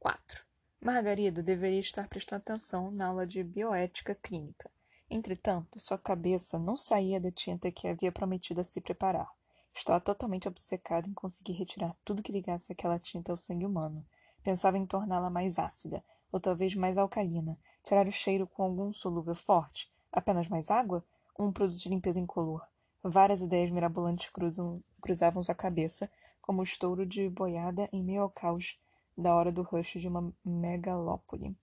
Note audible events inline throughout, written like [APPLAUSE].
4. Margarida deveria estar prestando atenção na aula de bioética clínica. Entretanto, sua cabeça não saía da tinta que havia prometido a se preparar. Estava totalmente obcecada em conseguir retirar tudo que ligasse aquela tinta ao sangue humano. Pensava em torná-la mais ácida, ou talvez mais alcalina, tirar o cheiro com algum solúvel forte. Apenas mais água? Um produto de limpeza incolor. Várias ideias mirabolantes cruzam, cruzavam sua cabeça, como o estouro de boiada em meio ao caos da hora do rush de uma megalópole.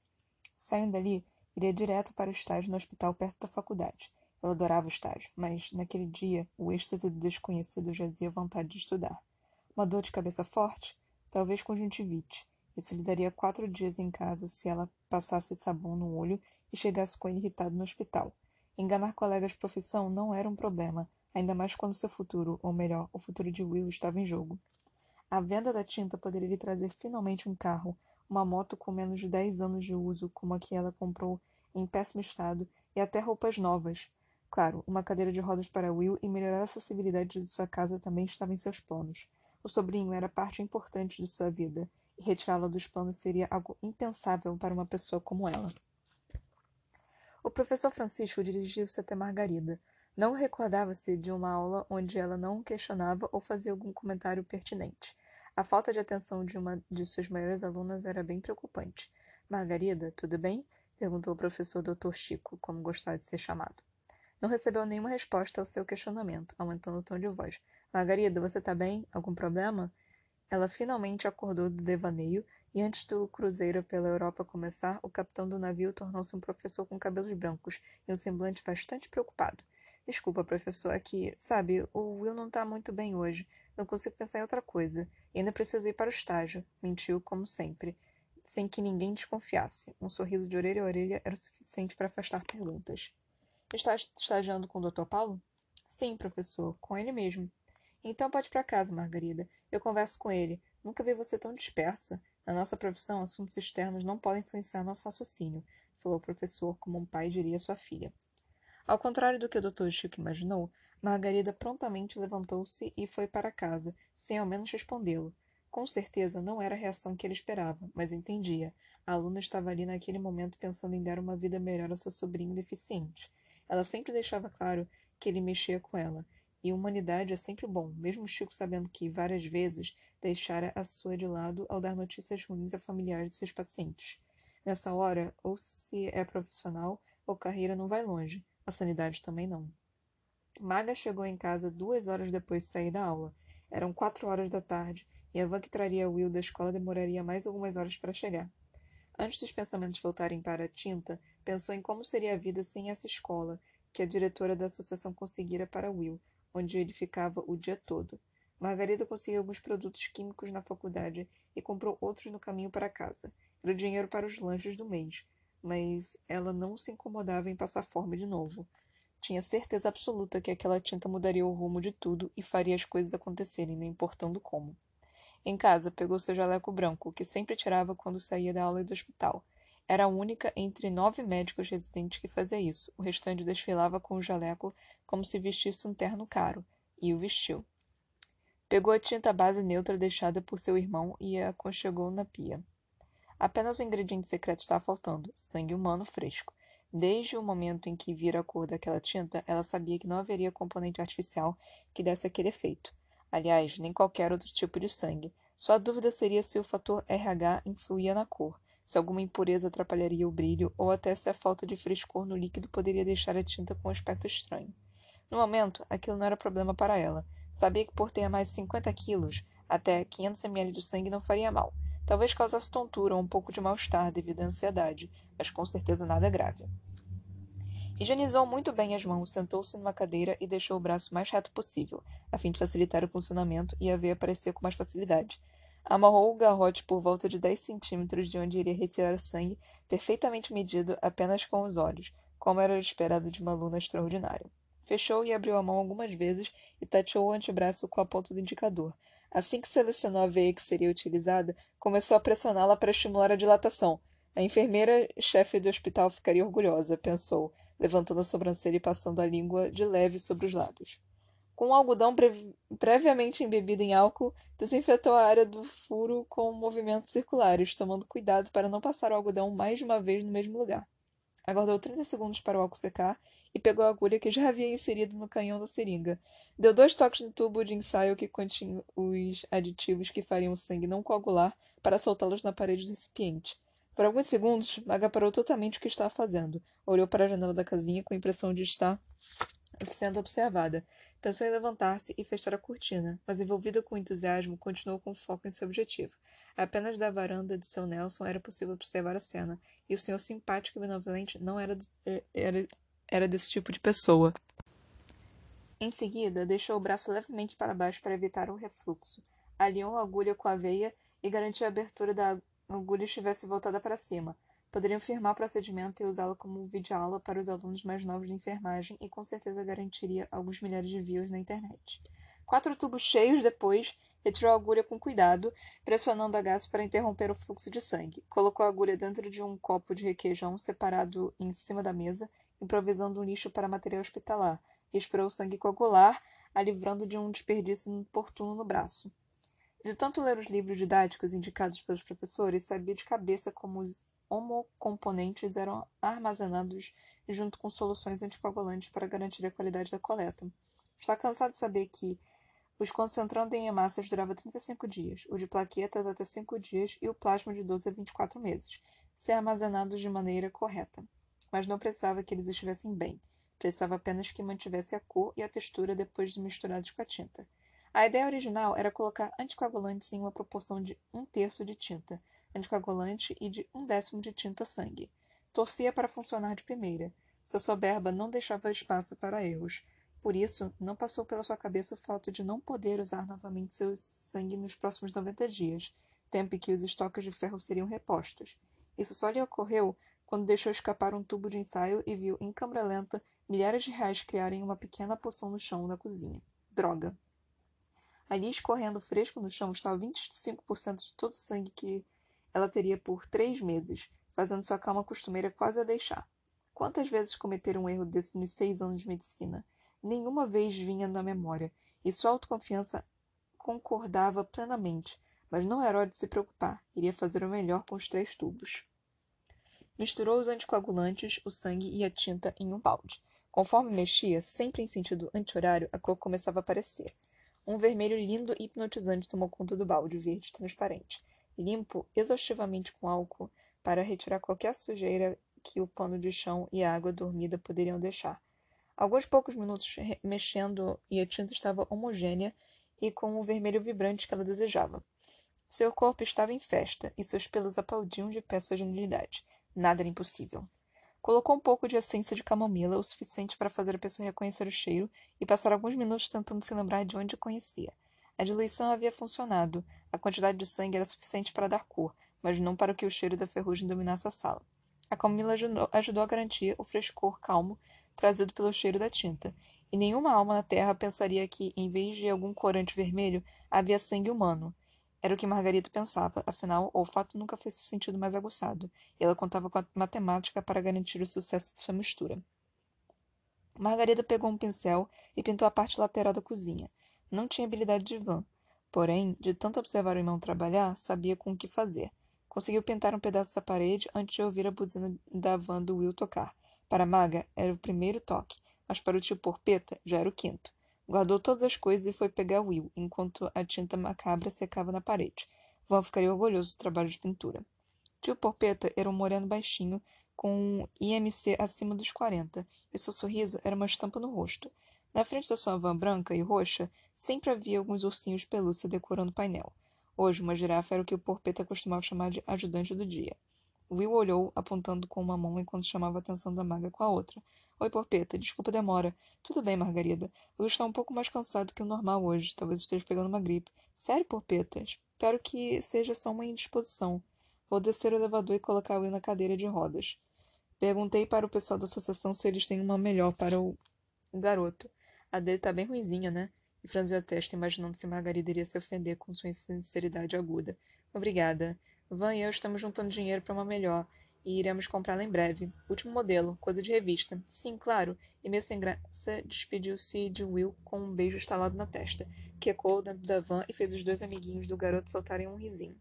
Saindo dali, iria direto para o estágio no hospital perto da faculdade. Ela adorava o estágio, mas naquele dia o êxtase do desconhecido jazia vontade de estudar. Uma dor de cabeça forte? Talvez conjuntivite. Isso lhe daria quatro dias em casa se ela passasse sabão no olho e chegasse com ele irritado no hospital. Enganar colegas de profissão não era um problema, ainda mais quando seu futuro, ou melhor, o futuro de Will, estava em jogo. A venda da tinta poderia lhe trazer finalmente um carro, uma moto com menos de 10 anos de uso, como a que ela comprou em péssimo estado, e até roupas novas. Claro, uma cadeira de rodas para Will e melhorar a acessibilidade de sua casa também estava em seus planos. O sobrinho era parte importante de sua vida, e retirá-lo dos planos seria algo impensável para uma pessoa como ela. O professor Francisco dirigiu-se até Margarida. Não recordava-se de uma aula onde ela não questionava ou fazia algum comentário pertinente. A falta de atenção de uma de suas maiores alunas era bem preocupante. Margarida, tudo bem? perguntou o professor Dr. Chico, como gostava de ser chamado. Não recebeu nenhuma resposta ao seu questionamento, aumentando o tom de voz. Margarida, você está bem? Algum problema? Ela finalmente acordou do devaneio e antes do cruzeiro pela Europa começar, o capitão do navio tornou-se um professor com cabelos brancos e um semblante bastante preocupado. Desculpa, professor, é que, sabe, o Will não está muito bem hoje. Não consigo pensar em outra coisa. E ainda preciso ir para o estágio. Mentiu, como sempre. Sem que ninguém desconfiasse. Um sorriso de orelha a orelha era o suficiente para afastar perguntas. Está estagiando com o Dr. Paulo? Sim, professor, com ele mesmo. Então pode ir para casa, Margarida. Eu converso com ele. Nunca vi você tão dispersa. Na nossa profissão, assuntos externos não podem influenciar nosso raciocínio, falou o professor como um pai diria à sua filha. Ao contrário do que o Dr. Chico imaginou, Margarida prontamente levantou-se e foi para casa, sem ao menos respondê-lo. Com certeza não era a reação que ele esperava, mas entendia. A aluna estava ali naquele momento pensando em dar uma vida melhor ao seu sobrinho deficiente. Ela sempre deixava claro que ele mexia com ela. E humanidade é sempre bom, mesmo Chico sabendo que, várias vezes, deixara a sua de lado ao dar notícias ruins a familiares de seus pacientes. Nessa hora, ou se é profissional, ou carreira não vai longe. A sanidade também não. Maga chegou em casa duas horas depois de sair da aula. Eram quatro horas da tarde, e a van que traria Will da escola demoraria mais algumas horas para chegar. Antes dos pensamentos voltarem para a tinta, pensou em como seria a vida sem essa escola, que a diretora da associação conseguira para Will, onde ele ficava o dia todo. Margarida conseguiu alguns produtos químicos na faculdade e comprou outros no caminho para casa. Era o dinheiro para os lanches do mês mas ela não se incomodava em passar fome de novo. Tinha certeza absoluta que aquela tinta mudaria o rumo de tudo e faria as coisas acontecerem, não importando como. Em casa, pegou seu jaleco branco, que sempre tirava quando saía da aula e do hospital. Era a única entre nove médicos residentes que fazia isso. O restante desfilava com o jaleco como se vestisse um terno caro, e o vestiu. Pegou a tinta base neutra deixada por seu irmão e a aconchegou na pia. Apenas o ingrediente secreto estava faltando: sangue humano fresco. Desde o momento em que vira a cor daquela tinta, ela sabia que não haveria componente artificial que desse aquele efeito. Aliás, nem qualquer outro tipo de sangue. Sua dúvida seria se o fator RH influía na cor, se alguma impureza atrapalharia o brilho, ou até se a falta de frescor no líquido poderia deixar a tinta com um aspecto estranho. No momento, aquilo não era problema para ela. Sabia que por ter mais de 50 quilos, até 500 ml de sangue não faria mal. Talvez causasse tontura ou um pouco de mal-estar devido à ansiedade, mas com certeza nada grave. Higienizou muito bem as mãos, sentou-se numa cadeira e deixou o braço mais reto possível, a fim de facilitar o funcionamento e a ver aparecer com mais facilidade. Amarrou o garrote por volta de 10 centímetros de onde iria retirar o sangue, perfeitamente medido apenas com os olhos, como era esperado de uma aluna extraordinária. Fechou e abriu a mão algumas vezes e tateou o antebraço com a ponta do indicador. Assim que selecionou a veia que seria utilizada, começou a pressioná-la para estimular a dilatação. A enfermeira chefe do hospital ficaria orgulhosa, pensou, levantando a sobrancelha e passando a língua de leve sobre os lábios. Com o algodão pre previamente embebido em álcool, desinfetou a área do furo com movimentos circulares, tomando cuidado para não passar o algodão mais de uma vez no mesmo lugar. Aguardou 30 segundos para o álcool secar e pegou a agulha que já havia inserido no canhão da seringa. Deu dois toques no tubo de ensaio que continha os aditivos que fariam o sangue não coagular para soltá-los na parede do recipiente. Por alguns segundos, Maga parou totalmente o que estava fazendo. Olhou para a janela da casinha com a impressão de estar sendo observada. Pensou em levantar-se e fechar a cortina, mas envolvida com entusiasmo, continuou com foco em seu objetivo. Apenas da varanda de seu Nelson era possível observar a cena, e o senhor simpático e benevolente não era, eh, era, era desse tipo de pessoa. Em seguida, deixou o braço levemente para baixo para evitar o refluxo. Alinhou a agulha com a veia e garantiu a abertura da agulha estivesse voltada para cima. Poderiam firmar o procedimento e usá-lo como vídeo-aula para os alunos mais novos de enfermagem e com certeza garantiria alguns milhares de views na internet. Quatro tubos cheios depois, retirou a agulha com cuidado, pressionando a gás para interromper o fluxo de sangue. Colocou a agulha dentro de um copo de requeijão separado em cima da mesa, improvisando um lixo para material hospitalar, e esperou o sangue coagular, a livrando de um desperdício inoportuno no braço. De tanto ler os livros didáticos indicados pelos professores, sabia de cabeça como os homocomponentes eram armazenados junto com soluções anticoagulantes para garantir a qualidade da coleta. Está cansado de saber que os concentrando em hemácias durava 35 dias, o de plaquetas até 5 dias e o plasma de 12 a 24 meses, se armazenados de maneira correta. Mas não precisava que eles estivessem bem. Precisava apenas que mantivesse a cor e a textura depois de misturados com a tinta. A ideia original era colocar anticoagulantes em uma proporção de um terço de tinta, anticoagulante e de um décimo de tinta-sangue. Torcia para funcionar de primeira. Sua soberba não deixava espaço para erros. Por isso, não passou pela sua cabeça o fato de não poder usar novamente seu sangue nos próximos 90 dias, tempo em que os estoques de ferro seriam repostos. Isso só lhe ocorreu quando deixou escapar um tubo de ensaio e viu, em câmera lenta, milhares de reais criarem uma pequena poção no chão da cozinha. Droga! Ali, escorrendo fresco no chão, estava 25% de todo o sangue que ela teria por três meses, fazendo sua calma costumeira quase a deixar. Quantas vezes cometeram um erro desse nos seis anos de medicina? Nenhuma vez vinha na memória, e sua autoconfiança concordava plenamente, mas não era hora de se preocupar, iria fazer o melhor com os três tubos. Misturou os anticoagulantes, o sangue e a tinta em um balde. Conforme mexia, sempre em sentido anti-horário, a cor começava a aparecer. Um vermelho lindo e hipnotizante tomou conta do balde verde transparente. Limpo exaustivamente com álcool para retirar qualquer sujeira que o pano de chão e a água dormida poderiam deixar. Alguns poucos minutos mexendo e a tinta estava homogênea e com o vermelho vibrante que ela desejava. Seu corpo estava em festa e seus pelos aplaudiam de pé sua genialidade. Nada era impossível. Colocou um pouco de essência de camomila, o suficiente para fazer a pessoa reconhecer o cheiro, e passar alguns minutos tentando se lembrar de onde conhecia. A diluição havia funcionado. A quantidade de sangue era suficiente para dar cor, mas não para que o cheiro da ferrugem dominasse a sala. A ajudou, ajudou a garantir o frescor calmo trazido pelo cheiro da tinta, e nenhuma alma na Terra pensaria que, em vez de algum corante vermelho, havia sangue humano. Era o que Margarida pensava, afinal, o olfato nunca fez seu sentido mais aguçado, e ela contava com a matemática para garantir o sucesso de sua mistura. Margarida pegou um pincel e pintou a parte lateral da cozinha. Não tinha habilidade de van, porém, de tanto observar o irmão trabalhar, sabia com o que fazer. Conseguiu pintar um pedaço da parede antes de ouvir a buzina da van do Will tocar. Para Maga, era o primeiro toque, mas para o tio Porpeta já era o quinto. Guardou todas as coisas e foi pegar Will, enquanto a tinta macabra secava na parede. Van ficaria orgulhoso do trabalho de pintura. Tio Porpeta era um moreno baixinho, com um IMC acima dos 40, e seu sorriso era uma estampa no rosto. Na frente da sua van branca e roxa, sempre havia alguns ursinhos de pelúcia decorando o painel. Hoje, uma girafa era o que o porpeta costumava chamar de ajudante do dia. Will olhou, apontando com uma mão enquanto chamava a atenção da maga com a outra. Oi, porpeta, desculpa a demora. Tudo bem, Margarida. Will está um pouco mais cansado que o normal hoje. Talvez esteja pegando uma gripe. Sério, porpeta? Espero que seja só uma indisposição. Vou descer o elevador e colocar Will na cadeira de rodas. Perguntei para o pessoal da associação se eles têm uma melhor para o garoto. A dele tá bem ruizinha, né? E franziu a testa, imaginando se Margarida iria se ofender com sua sinceridade aguda. Obrigada. Van e eu estamos juntando dinheiro para uma melhor. e iremos comprá-la em breve. Último modelo, coisa de revista. Sim, claro. E meio sem graça despediu-se de Will com um beijo estalado na testa, que ecoou dentro da van e fez os dois amiguinhos do garoto soltarem um risinho.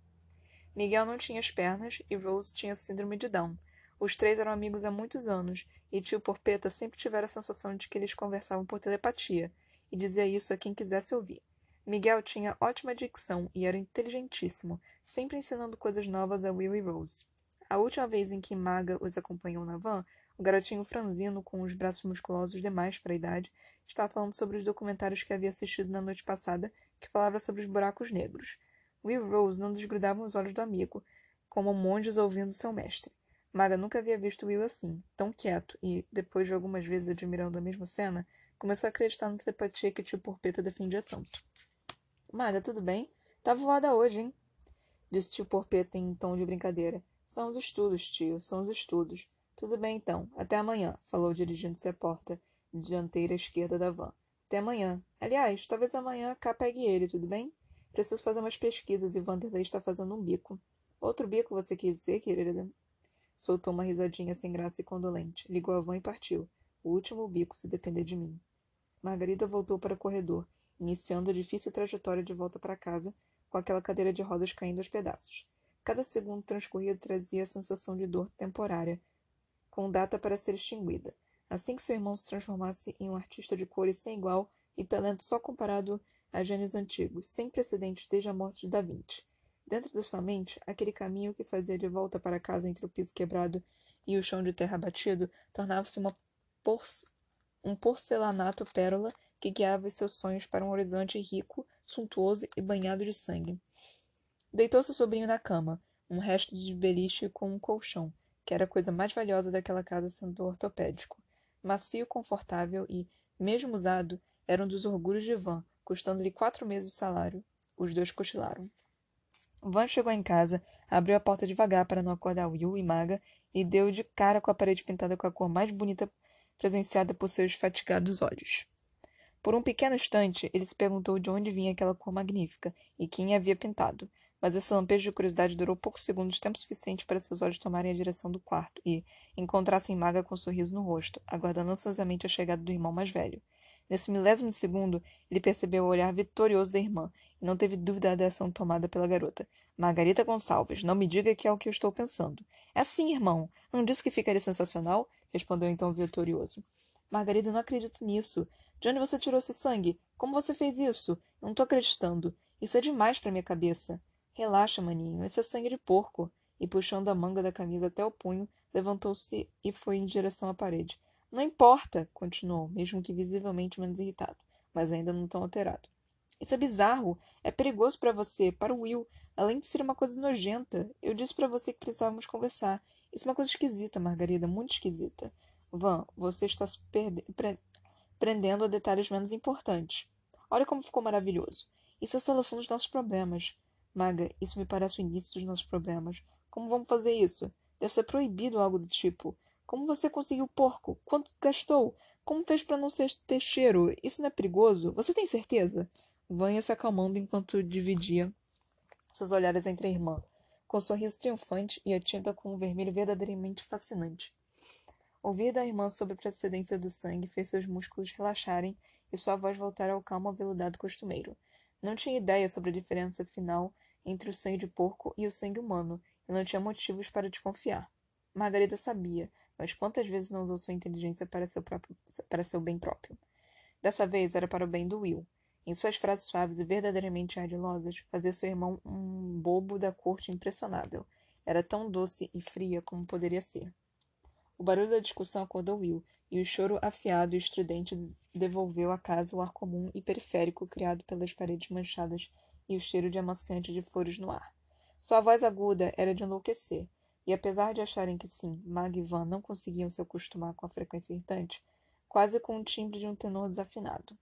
Miguel não tinha as pernas e Rose tinha síndrome de Down. Os três eram amigos há muitos anos, e tio Porpeta sempre tivera a sensação de que eles conversavam por telepatia, e dizia isso a quem quisesse ouvir. Miguel tinha ótima dicção e era inteligentíssimo, sempre ensinando coisas novas a Will e Rose. A última vez em que Maga os acompanhou na van, o garotinho franzino, com os braços musculosos demais para a idade, estava falando sobre os documentários que havia assistido na noite passada, que falava sobre os buracos negros. Will e Rose não desgrudavam os olhos do amigo, como monges ouvindo seu mestre. Maga nunca havia visto Will assim, tão quieto, e, depois de algumas vezes admirando a mesma cena, começou a acreditar na telepatia que tio Porpeta defendia tanto. Maga, tudo bem? Tá voada hoje, hein? Disse tio Porpeta em tom de brincadeira. São os estudos, tio, são os estudos. Tudo bem então. Até amanhã, falou dirigindo-se à porta dianteira esquerda da van. Até amanhã. Aliás, talvez amanhã cá pegue ele, tudo bem? Preciso fazer umas pesquisas e Vanderlei está fazendo um bico. Outro bico você quis dizer, querida? Soltou uma risadinha sem graça e condolente. Ligou a van e partiu. O último bico, se depender de mim. Margarida voltou para o corredor, iniciando a difícil trajetória de volta para casa, com aquela cadeira de rodas caindo aos pedaços. Cada segundo transcorrido trazia a sensação de dor temporária, com data para ser extinguida. Assim que seu irmão se transformasse em um artista de cores sem igual e talento só comparado a gênios antigos, sem precedentes desde a morte de Da Vinci. Dentro da sua mente, aquele caminho que fazia de volta para casa entre o piso quebrado e o chão de terra batido tornava-se porce um porcelanato pérola que guiava seus sonhos para um horizonte rico, suntuoso e banhado de sangue. Deitou seu sobrinho na cama, um resto de beliche com um colchão, que era a coisa mais valiosa daquela casa sendo ortopédico. Macio, confortável e, mesmo usado, era um dos orgulhos de Van, custando-lhe quatro meses de salário. Os dois cochilaram. Van chegou em casa, abriu a porta devagar para não acordar Will e Maga e deu de cara com a parede pintada com a cor mais bonita presenciada por seus fatigados olhos. Por um pequeno instante, ele se perguntou de onde vinha aquela cor magnífica e quem havia pintado, mas esse lampejo de curiosidade durou poucos segundos, tempo suficiente para seus olhos tomarem a direção do quarto e encontrassem Maga com um sorriso no rosto, aguardando ansiosamente a chegada do irmão mais velho. Nesse milésimo de segundo, ele percebeu o olhar vitorioso da irmã e não teve dúvida da ação tomada pela garota. Margarita Gonçalves, não me diga que é o que eu estou pensando. É sim, irmão. Não disse que ficaria sensacional? Respondeu então vitorioso. Margarida, não acredito nisso. De onde você tirou esse sangue? Como você fez isso? Não estou acreditando. Isso é demais para minha cabeça. Relaxa, maninho, esse é sangue de porco. E puxando a manga da camisa até o punho, levantou-se e foi em direção à parede. Não importa, continuou, mesmo que visivelmente menos irritado, mas ainda não tão alterado. Isso é bizarro. É perigoso para você, para o Will. Além de ser uma coisa nojenta. Eu disse para você que precisávamos conversar. Isso é uma coisa esquisita, Margarida, muito esquisita. Van, você está se pre prendendo a detalhes menos importantes. Olha como ficou maravilhoso. Isso é a solução dos nossos problemas. Maga, isso me parece o início dos nossos problemas. Como vamos fazer isso? Deve ser proibido algo do tipo. Como você conseguiu porco? Quanto gastou? Como fez para não ser ter cheiro? Isso não é perigoso? Você tem certeza? Vânia se acalmando enquanto dividia seus olhares entre a irmã, com um sorriso triunfante e a tinta com um vermelho verdadeiramente fascinante. Ouvir da irmã sobre a precedência do sangue fez seus músculos relaxarem e sua voz voltar ao calmo aveludado costumeiro. Não tinha ideia sobre a diferença final entre o sangue de porco e o sangue humano, e não tinha motivos para desconfiar. Margarida sabia, mas quantas vezes não usou sua inteligência para seu, próprio, para seu bem próprio? Dessa vez era para o bem do Will. Em suas frases suaves e verdadeiramente ardilosas, fazia seu irmão um bobo da corte impressionável. Era tão doce e fria como poderia ser. O barulho da discussão acordou Will, e o choro afiado e estridente devolveu à casa o ar comum e periférico criado pelas paredes manchadas e o cheiro de amaciante de flores no ar. Sua voz aguda era de enlouquecer, e apesar de acharem que sim, Mag e Van não conseguiam se acostumar com a frequência irritante, quase com o timbre de um tenor desafinado.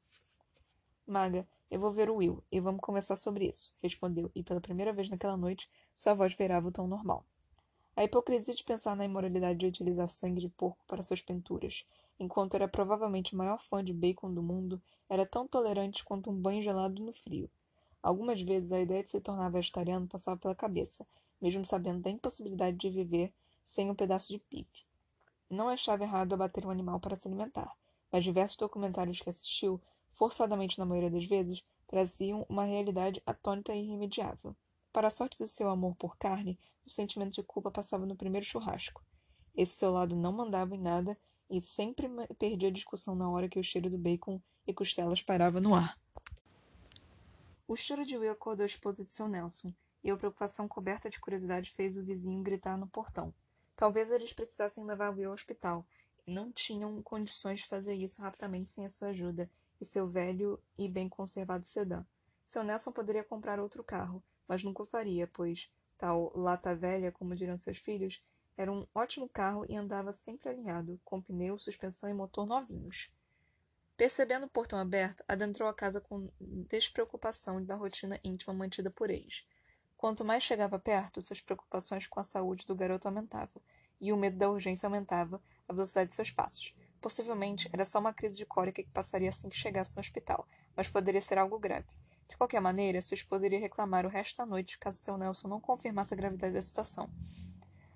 Maga, eu vou ver o Will e vamos conversar sobre isso, respondeu, e pela primeira vez naquela noite sua voz beirava o tom normal. A hipocrisia de pensar na imoralidade de utilizar sangue de porco para suas pinturas, enquanto era provavelmente o maior fã de bacon do mundo, era tão tolerante quanto um banho gelado no frio. Algumas vezes a ideia de se tornar vegetariano passava pela cabeça, mesmo sabendo da impossibilidade de viver sem um pedaço de pife. Não achava errado abater um animal para se alimentar, mas diversos documentários que assistiu, forçadamente na maioria das vezes, traziam uma realidade atônita e irremediável. Para a sorte do seu amor por carne, o sentimento de culpa passava no primeiro churrasco. Esse seu lado não mandava em nada e sempre perdia a discussão na hora que o cheiro do bacon e costelas parava no ar. O choro de Will acordou a esposa de seu Nelson, e a preocupação coberta de curiosidade fez o vizinho gritar no portão. Talvez eles precisassem levar Will ao hospital, e não tinham condições de fazer isso rapidamente sem a sua ajuda e seu velho e bem conservado sedã. Seu Nelson poderia comprar outro carro, mas nunca o faria, pois tal lata velha, como diriam seus filhos, era um ótimo carro e andava sempre alinhado, com pneu, suspensão e motor novinhos. Percebendo o portão aberto, adentrou a casa com despreocupação da rotina íntima mantida por eles. Quanto mais chegava perto, suas preocupações com a saúde do garoto aumentavam, e o medo da urgência aumentava a velocidade de seus passos. Possivelmente era só uma crise de cólica que passaria assim que chegasse no hospital, mas poderia ser algo grave. De qualquer maneira, sua esposa iria reclamar o resto da noite caso seu Nelson não confirmasse a gravidade da situação.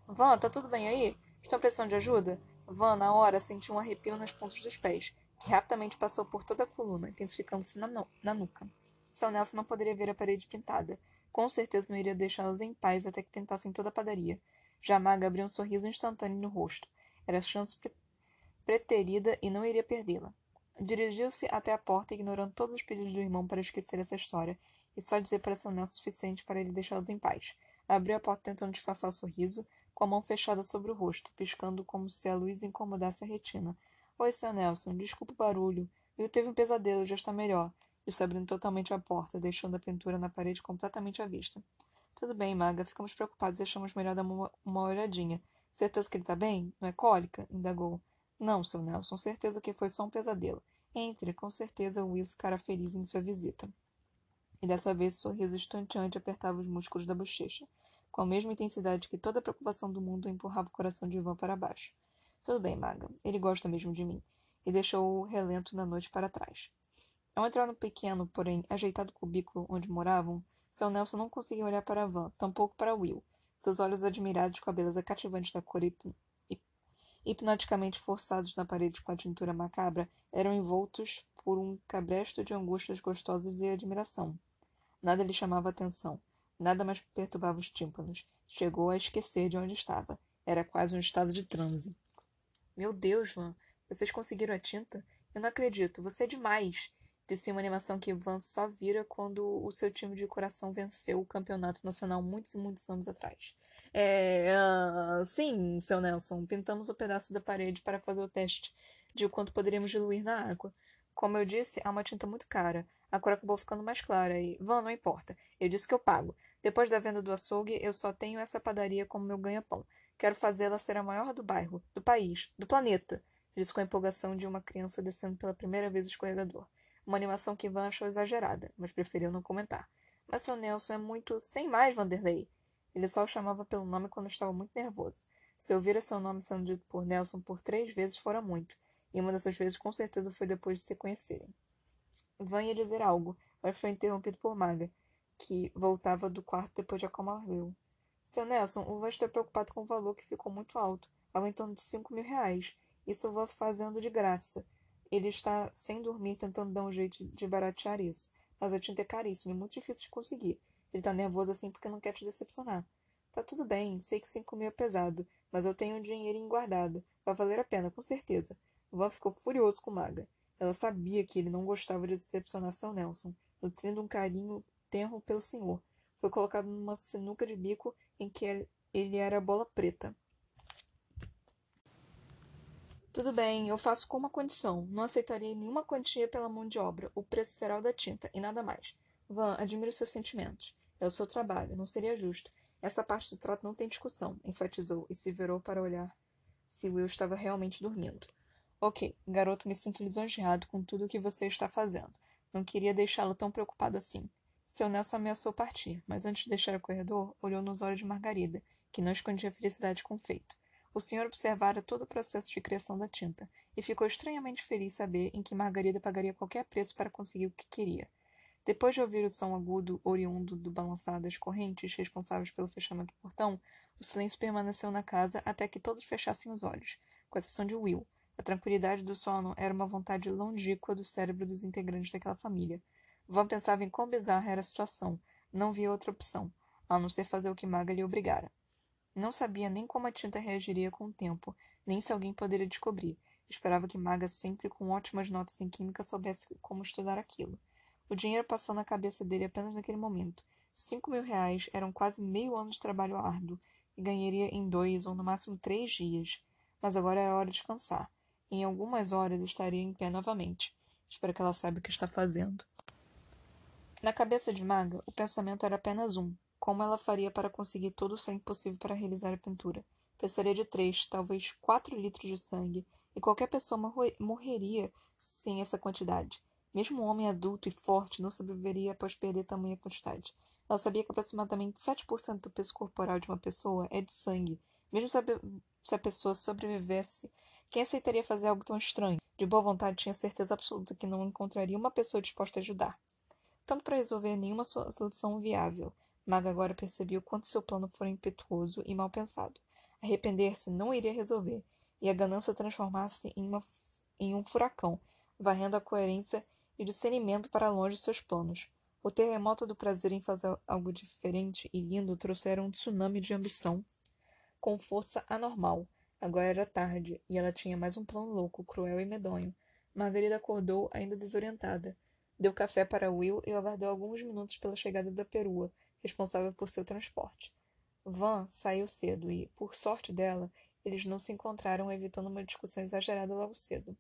Van, tá tudo bem aí? Estão precisando de ajuda? Van, na hora, sentiu um arrepio nas pontas dos pés que rapidamente passou por toda a coluna, intensificando-se na, na nuca. Seu Nelson não poderia ver a parede pintada. Com certeza não iria deixá-los em paz até que pintassem toda a padaria. Jamaga abriu um sorriso instantâneo no rosto. Era a chance preterida e não iria perdê-la. Dirigiu-se até a porta, ignorando todos os pedidos do irmão para esquecer essa história, e só dizer para Nelson o suficiente para ele deixá-los em paz. Abriu a porta tentando disfarçar o sorriso, com a mão fechada sobre o rosto, piscando como se a luz incomodasse a retina, Oi, seu Nelson. Desculpa o barulho. Ele teve um pesadelo, já está melhor. Disse abrindo totalmente a porta, deixando a pintura na parede completamente à vista. Tudo bem, Maga. Ficamos preocupados e achamos melhor dar uma, uma olhadinha. Certeza que ele está bem? Não é cólica? Indagou. Não, seu Nelson. Certeza que foi só um pesadelo. Entre, com certeza Will ficará feliz em sua visita. E dessa vez o sorriso estonteante apertava os músculos da bochecha, com a mesma intensidade que toda a preocupação do mundo empurrava o coração de Ivan para baixo. Tudo bem, Maga. Ele gosta mesmo de mim. E deixou o relento da noite para trás. Ao entrar no pequeno, porém ajeitado cubículo onde moravam, seu Nelson não conseguia olhar para Van, tampouco para Will. Seus olhos admirados com a beleza cativante da cor hip... Hip... hipnoticamente forçados na parede com a tintura macabra eram envoltos por um cabresto de angústias gostosas e admiração. Nada lhe chamava atenção. Nada mais perturbava os tímpanos. Chegou a esquecer de onde estava. Era quase um estado de transe. Meu Deus, Van, vocês conseguiram a tinta? Eu não acredito, você é demais! Disse uma animação que Van só vira quando o seu time de coração venceu o campeonato nacional muitos e muitos anos atrás. É. Uh, sim, seu Nelson, pintamos o pedaço da parede para fazer o teste de o quanto poderíamos diluir na água. Como eu disse, há uma tinta muito cara. A cor acabou ficando mais clara e. Van, não importa. Eu disse que eu pago. Depois da venda do açougue, eu só tenho essa padaria como meu ganha-pão. Quero fazê-la ser a maior do bairro, do país, do planeta, disse com a empolgação de uma criança descendo pela primeira vez o escorregador. Uma animação que Ivan achou exagerada, mas preferiu não comentar. Mas seu Nelson é muito sem mais, Vanderlei. Ele só o chamava pelo nome quando estava muito nervoso. Se ouvira seu nome sendo dito por Nelson por três vezes fora muito, e uma dessas vezes com certeza foi depois de se conhecerem. Van ia dizer algo, mas foi interrompido por Maga, que voltava do quarto depois de acalmar Will. Seu Nelson, o Van está preocupado com o valor que ficou muito alto, algo em torno de cinco mil reais. Isso eu vou fazendo de graça. Ele está sem dormir tentando dar um jeito de baratear isso. Mas a tinta é caríssima e muito difícil de conseguir. Ele está nervoso assim porque não quer te decepcionar. Tá tudo bem, sei que cinco mil é pesado, mas eu tenho um dinheirinho guardado. Vai valer a pena, com certeza. Van ficou furioso com Maga. Ela sabia que ele não gostava de decepcionar seu Nelson, nutrindo um carinho tenro pelo senhor. Foi colocado numa sinuca de bico em que ele era bola preta. Tudo bem, eu faço com uma condição. Não aceitarei nenhuma quantia pela mão de obra. O preço será o da tinta, e nada mais. Van, admiro seus sentimentos. É o seu trabalho, não seria justo. Essa parte do trato não tem discussão, enfatizou, e se virou para olhar se Will estava realmente dormindo. Ok, garoto, me sinto lisonjeado com tudo o que você está fazendo. Não queria deixá-lo tão preocupado assim. Seu Nelson ameaçou partir, mas antes de deixar o corredor, olhou nos olhos de Margarida, que não escondia felicidade com o feito. O senhor observara todo o processo de criação da tinta, e ficou estranhamente feliz saber em que Margarida pagaria qualquer preço para conseguir o que queria. Depois de ouvir o som agudo oriundo do balançar das correntes responsáveis pelo fechamento do portão, o silêncio permaneceu na casa até que todos fechassem os olhos, com exceção de Will. A tranquilidade do sono era uma vontade longínqua do cérebro dos integrantes daquela família. Van pensava em quão bizarra era a situação. Não via outra opção, a não ser fazer o que Maga lhe obrigara. Não sabia nem como a tinta reagiria com o tempo, nem se alguém poderia descobrir. Esperava que Maga, sempre com ótimas notas em química, soubesse como estudar aquilo. O dinheiro passou na cabeça dele apenas naquele momento. Cinco mil reais eram quase meio ano de trabalho árduo, e ganharia em dois ou no máximo três dias. Mas agora era hora de descansar. Em algumas horas estaria em pé novamente. Espero que ela saiba o que está fazendo. Na cabeça de Maga, o pensamento era apenas um: como ela faria para conseguir todo o sangue possível para realizar a pintura? Precisaria de três, talvez quatro litros de sangue, e qualquer pessoa morreria sem essa quantidade. Mesmo um homem adulto e forte não sobreviveria após perder tamanha quantidade. Ela sabia que aproximadamente 7% do peso corporal de uma pessoa é de sangue. Mesmo se a pessoa sobrevivesse, quem aceitaria fazer algo tão estranho? De boa vontade, tinha certeza absoluta que não encontraria uma pessoa disposta a ajudar. Tanto para resolver nenhuma solução viável. Maga agora percebia o quanto seu plano fora impetuoso e mal pensado. Arrepender-se não iria resolver, e a ganância transformar-se em, em um furacão, varrendo a coerência e discernimento para longe seus planos. O terremoto do prazer em fazer algo diferente e lindo trouxera um tsunami de ambição com força anormal. Agora era tarde, e ela tinha mais um plano louco, cruel e medonho. Margarida acordou, ainda desorientada. Deu café para Will e aguardou alguns minutos pela chegada da perua, responsável por seu transporte. Van saiu cedo e, por sorte dela, eles não se encontraram, evitando uma discussão exagerada logo cedo.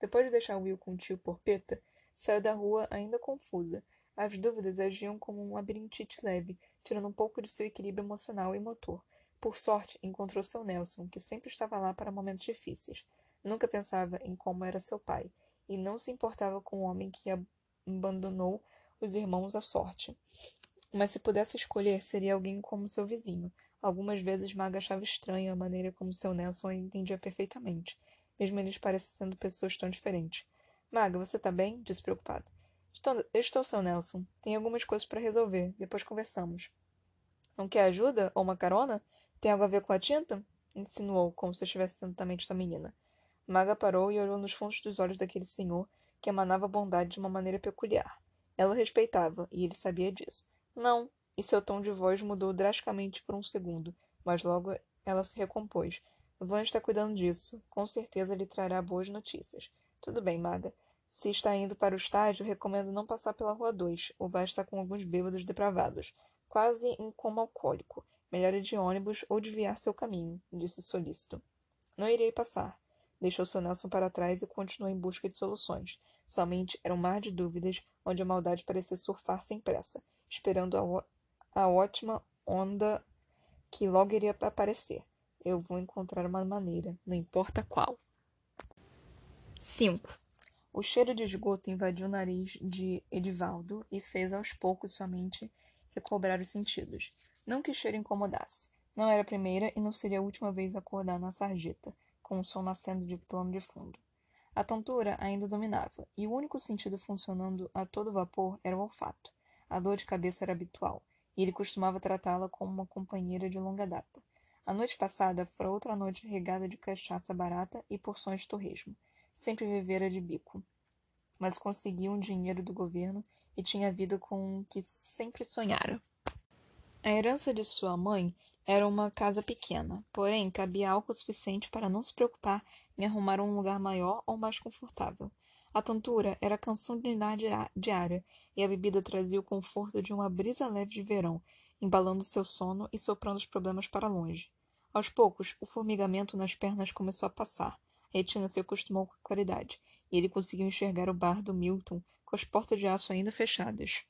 Depois de deixar Will com o tio Porpeta, Saiu da rua ainda confusa. As dúvidas agiam como um labirintite leve, tirando um pouco de seu equilíbrio emocional e motor. Por sorte, encontrou seu Nelson, que sempre estava lá para momentos difíceis. Nunca pensava em como era seu pai, e não se importava com o homem que abandonou os irmãos à sorte. Mas se pudesse escolher, seria alguém como seu vizinho. Algumas vezes Maga achava estranha a maneira como seu Nelson a entendia perfeitamente, mesmo eles parecendo pessoas tão diferentes. Maga, você tá bem? Disse preocupado. Estou, estou, seu Nelson. Tem algumas coisas para resolver. Depois conversamos. Não quer ajuda? Ou uma carona? Tem algo a ver com a tinta? Insinuou, como se estivesse atentamente da menina. Maga parou e olhou nos fundos dos olhos daquele senhor, que emanava bondade de uma maneira peculiar. Ela respeitava, e ele sabia disso. Não, e seu tom de voz mudou drasticamente por um segundo, mas logo ela se recompôs. Van está cuidando disso. Com certeza lhe trará boas notícias. Tudo bem, Maga. Se está indo para o estádio, recomendo não passar pela Rua 2. O bar está com alguns bêbados depravados, quase em coma alcoólico. Melhor ir de ônibus ou desviar seu caminho, disse solícito. Não irei passar. Deixou seu Nelson para trás e continuou em busca de soluções. Somente era um mar de dúvidas, onde a maldade parecia surfar sem pressa, esperando a, a ótima onda que logo iria aparecer. Eu vou encontrar uma maneira, não importa qual. 5. O cheiro de esgoto invadiu o nariz de Edivaldo e fez aos poucos sua mente recobrar os sentidos. Não que o cheiro incomodasse. Não era a primeira e não seria a última vez a acordar na sarjeta, com o sol nascendo de plano de fundo. A tontura ainda dominava, e o único sentido funcionando a todo vapor era o olfato. A dor de cabeça era habitual, e ele costumava tratá-la como uma companheira de longa data. A noite passada fora outra noite regada de cachaça barata e porções de torresmo sempre vivera de bico. Mas conseguia um dinheiro do governo e tinha a vida com que sempre sonhara. A herança de sua mãe era uma casa pequena, porém cabia algo suficiente para não se preocupar em arrumar um lugar maior ou mais confortável. A tontura era a canção diária e a bebida trazia o conforto de uma brisa leve de verão, embalando seu sono e soprando os problemas para longe. Aos poucos, o formigamento nas pernas começou a passar, retina se acostumou com a claridade, e ele conseguiu enxergar o bar do Milton com as portas de aço ainda fechadas.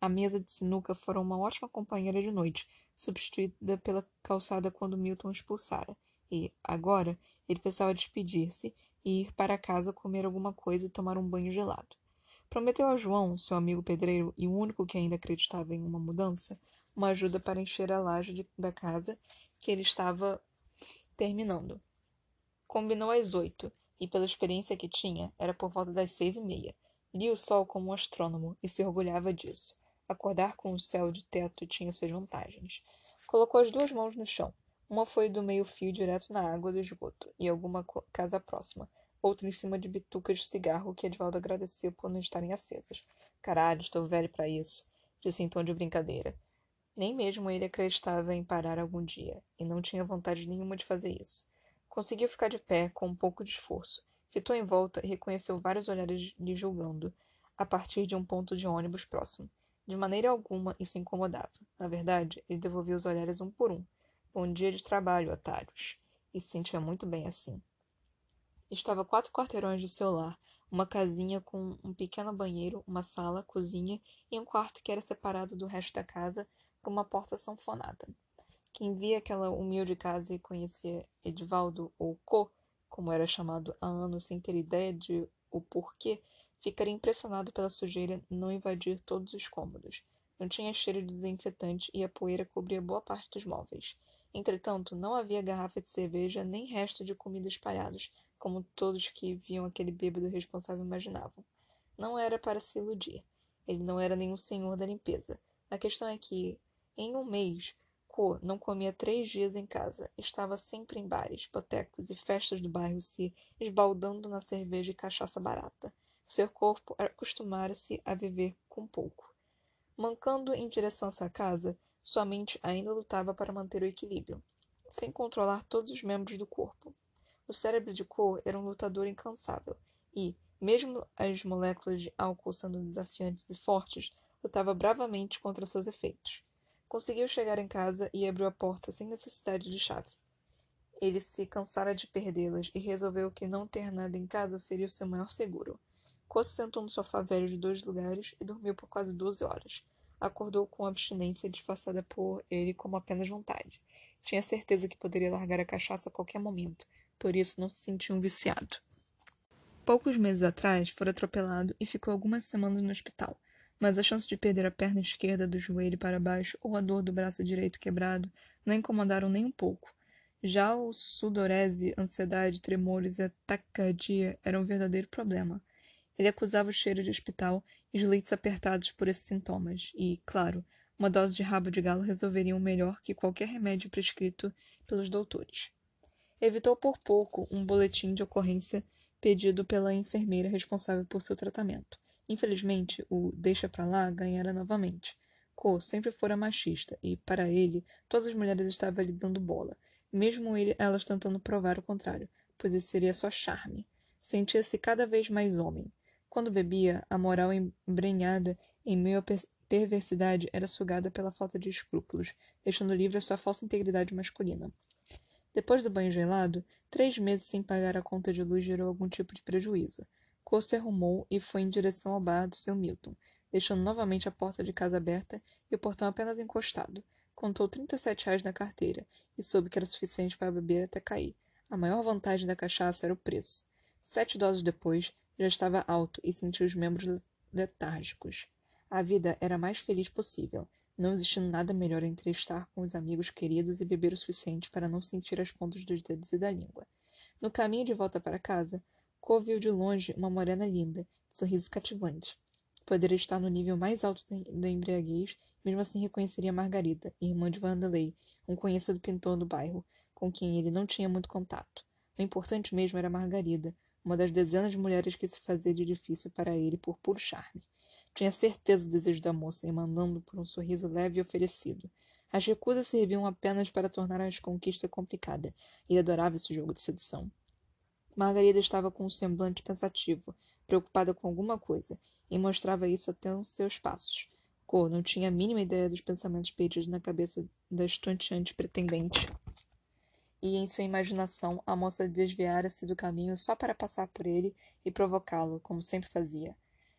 A mesa de sinuca fora uma ótima companheira de noite, substituída pela calçada quando Milton expulsara, e, agora, ele pensava despedir-se e ir para casa comer alguma coisa e tomar um banho gelado. Prometeu a João, seu amigo pedreiro e o único que ainda acreditava em uma mudança, uma ajuda para encher a laje de, da casa que ele estava terminando. Combinou às oito, e pela experiência que tinha, era por volta das seis e meia. Lia o sol como um astrônomo e se orgulhava disso. Acordar com o céu de teto tinha suas vantagens. Colocou as duas mãos no chão. Uma foi do meio-fio direto na água do esgoto e alguma casa próxima. Outra em cima de bitucas de cigarro que Edvaldo agradeceu por não estarem acesas. Caralho, estou velho para isso, disse em tom de brincadeira. Nem mesmo ele acreditava em parar algum dia, e não tinha vontade nenhuma de fazer isso. Conseguiu ficar de pé com um pouco de esforço. Fitou em volta e reconheceu vários olhares lhe julgando, a partir de um ponto de ônibus próximo. De maneira alguma isso incomodava. Na verdade, ele devolvia os olhares um por um. Bom dia de trabalho, otários. E se sentia muito bem assim. Estava quatro quarteirões do seu lar, uma casinha com um pequeno banheiro, uma sala, cozinha e um quarto que era separado do resto da casa por uma porta sanfonada. Quem via aquela humilde casa e conhecia Edvaldo, ou Co, como era chamado há anos sem ter ideia de o porquê, ficaria impressionado pela sujeira não invadir todos os cômodos. Não tinha cheiro de desinfetante e a poeira cobria boa parte dos móveis. Entretanto, não havia garrafa de cerveja nem resto de comida espalhados, como todos que viam aquele bêbado responsável imaginavam. Não era para se iludir. Ele não era nenhum senhor da limpeza. A questão é que, em um mês, Co não comia três dias em casa. Estava sempre em bares, botecos e festas do bairro se esbaldando na cerveja e cachaça barata. Seu corpo acostumara-se a viver com pouco. Mancando em direção à sua casa, sua mente ainda lutava para manter o equilíbrio, sem controlar todos os membros do corpo. O cérebro de Cole era um lutador incansável e, mesmo as moléculas de álcool sendo desafiantes e fortes, lutava bravamente contra seus efeitos. Conseguiu chegar em casa e abriu a porta sem necessidade de chave. Ele se cansara de perdê-las e resolveu que não ter nada em casa seria o seu maior seguro. Se sentou no sofá velho de dois lugares e dormiu por quase doze horas. Acordou com abstinência disfarçada por ele como apenas vontade. Tinha certeza que poderia largar a cachaça a qualquer momento, por isso não se sentia um viciado. Poucos meses atrás, foi atropelado e ficou algumas semanas no hospital, mas a chance de perder a perna esquerda do joelho para baixo ou a dor do braço direito quebrado não incomodaram nem um pouco. Já o sudorese, ansiedade, tremores e taquicardia eram um verdadeiro problema. Ele acusava o cheiro de hospital e os leitos apertados por esses sintomas, e, claro, uma dose de rabo de galo resolveria melhor que qualquer remédio prescrito pelos doutores evitou por pouco um boletim de ocorrência pedido pela enfermeira responsável por seu tratamento. Infelizmente, o deixa pra lá ganhara novamente. Co sempre fora machista e, para ele, todas as mulheres estavam lhe dando bola, mesmo ele, elas tentando provar o contrário, pois isso seria só charme. Sentia-se cada vez mais homem. Quando bebia, a moral embrenhada em meio à perversidade era sugada pela falta de escrúpulos, deixando livre a sua falsa integridade masculina. Depois do banho gelado, três meses sem pagar a conta de luz gerou algum tipo de prejuízo. Cole se arrumou e foi em direção ao bar do seu Milton, deixando novamente a porta de casa aberta e o portão apenas encostado. Contou trinta e sete reais na carteira e soube que era suficiente para beber até cair. A maior vantagem da cachaça era o preço. Sete doses depois, já estava alto e sentia os membros letárgicos. A vida era a mais feliz possível não existindo nada melhor entre estar com os amigos queridos e beber o suficiente para não sentir as pontas dos dedos e da língua. No caminho de volta para casa, Co viu de longe uma morena linda, de sorriso cativante. Poderia estar no nível mais alto da embriaguez, mesmo assim reconheceria Margarida, irmã de Vanderlei, um conhecido pintor do bairro, com quem ele não tinha muito contato. O importante mesmo era Margarida, uma das dezenas de mulheres que se fazia de difícil para ele por puro charme. Tinha certeza do desejo da moça, emanando por um sorriso leve e oferecido. As recusas serviam apenas para tornar a conquista complicada. Ele adorava esse jogo de sedução. Margarida estava com um semblante pensativo, preocupada com alguma coisa, e mostrava isso até os seus passos. Cor não tinha a mínima ideia dos pensamentos perdidos na cabeça da estonteante pretendente. E em sua imaginação, a moça desviara-se do caminho só para passar por ele e provocá-lo, como sempre fazia.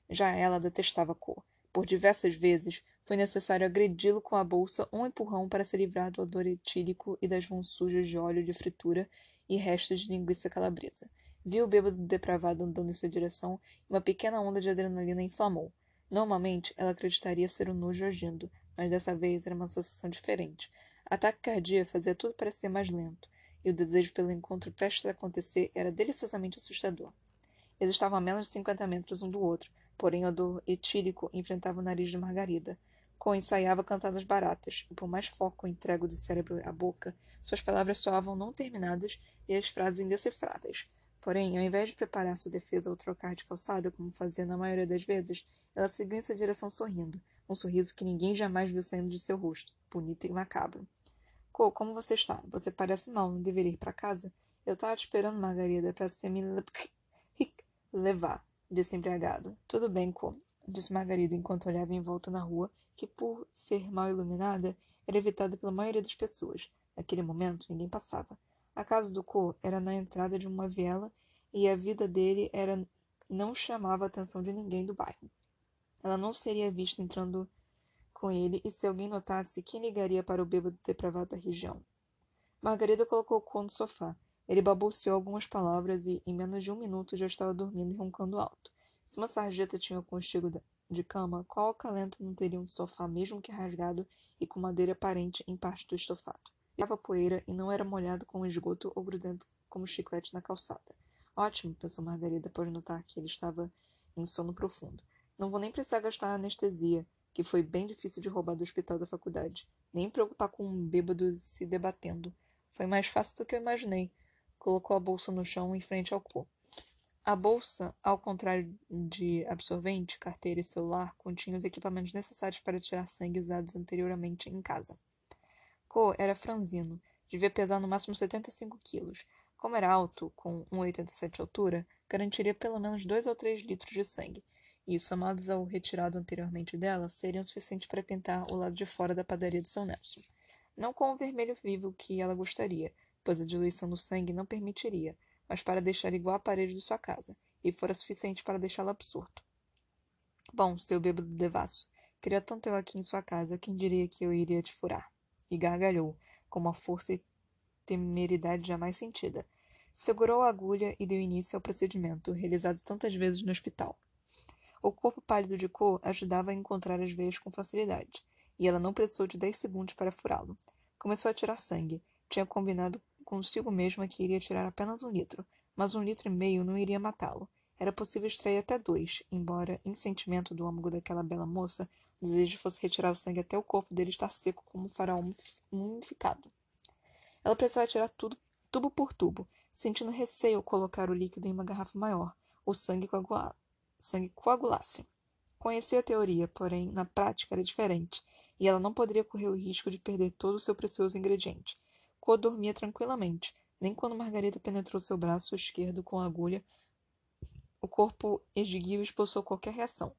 Já ela detestava Cor. Por diversas vezes, foi necessário agredi-lo com a bolsa um empurrão para se livrar do odor etílico e das mãos sujas de óleo de fritura e restos de linguiça calabresa. Viu o bêbado depravado andando em sua direção e uma pequena onda de adrenalina inflamou. Normalmente, ela acreditaria ser o nojo agindo, mas dessa vez era uma sensação diferente. A taquicardia fazia tudo parecer mais lento, e o desejo pelo encontro prestes a acontecer era deliciosamente assustador. Eles estavam a menos de cinquenta metros um do outro, Porém, o odor etílico enfrentava o nariz de Margarida. Co ensaiava cantadas baratas, e por mais foco entrego do cérebro à boca, suas palavras soavam não terminadas e as frases indecifráveis. Porém, ao invés de preparar sua defesa ou trocar de calçada, como fazia na maioria das vezes, ela seguiu em sua direção sorrindo, um sorriso que ninguém jamais viu saindo de seu rosto, bonito e macabro. Co, como você está? Você parece mal, não deveria ir para casa? Eu estava te esperando, Margarida, para você me [LAUGHS] levar, disse embriagado. Tudo bem, Co, disse Margarida enquanto olhava em volta na rua, que, por ser mal iluminada, era evitada pela maioria das pessoas. Naquele momento, ninguém passava. A casa do Co era na entrada de uma viela e a vida dele era não chamava a atenção de ninguém do bairro. Ela não seria vista entrando com ele, e se alguém notasse, quem ligaria para o bêbado depravado da região? Margarida colocou Co no sofá. Ele balbuciou algumas palavras e, em menos de um minuto, já estava dormindo e roncando alto. Se uma sarjeta tinha o conchego de cama, qual acalento não teria um sofá mesmo que rasgado e com madeira aparente em parte do estofado? Lava poeira e não era molhado com esgoto ou grudento como chiclete na calçada. Ótimo, pensou Margarida, por notar que ele estava em sono profundo. Não vou nem precisar gastar anestesia, que foi bem difícil de roubar do hospital da faculdade. Nem preocupar com um bêbado se debatendo. Foi mais fácil do que eu imaginei. Colocou a bolsa no chão em frente ao corpo. A bolsa, ao contrário de absorvente, carteira e celular, continha os equipamentos necessários para tirar sangue usados anteriormente em casa. Co era franzino, devia pesar no máximo 75 quilos. Como era alto, com 1,87 de altura, garantiria pelo menos 2 ou 3 litros de sangue, e, somados ao retirado anteriormente dela, seriam suficientes para pintar o lado de fora da padaria de São Nelson. Não com o vermelho vivo que ela gostaria, pois a diluição do sangue não permitiria, mas para deixar igual a parede de sua casa, e fora suficiente para deixá-la absorto. Bom, seu bêbado devasso, queria tanto eu aqui em sua casa, quem diria que eu iria te furar? E gargalhou, com uma força e temeridade jamais sentida. Segurou a agulha e deu início ao procedimento, realizado tantas vezes no hospital. O corpo pálido de cor ajudava a encontrar as veias com facilidade, e ela não precisou de dez segundos para furá-lo. Começou a tirar sangue. Tinha combinado consigo mesma que iria tirar apenas um litro, mas um litro e meio não iria matá-lo. Era possível extrair até dois, embora, em sentimento do âmago daquela bela moça, o desejo fosse retirar o sangue até o corpo dele estar seco como um faraó mumificado. Ela precisava tirar tudo, tubo por tubo, sentindo receio colocar o líquido em uma garrafa maior, o sangue coagulado sangue coagulasse. Conhecia a teoria, porém, na prática era diferente, e ela não poderia correr o risco de perder todo o seu precioso ingrediente. Co dormia tranquilamente, nem quando Margarida penetrou seu braço esquerdo com a agulha, o corpo esguio expulsou qualquer reação.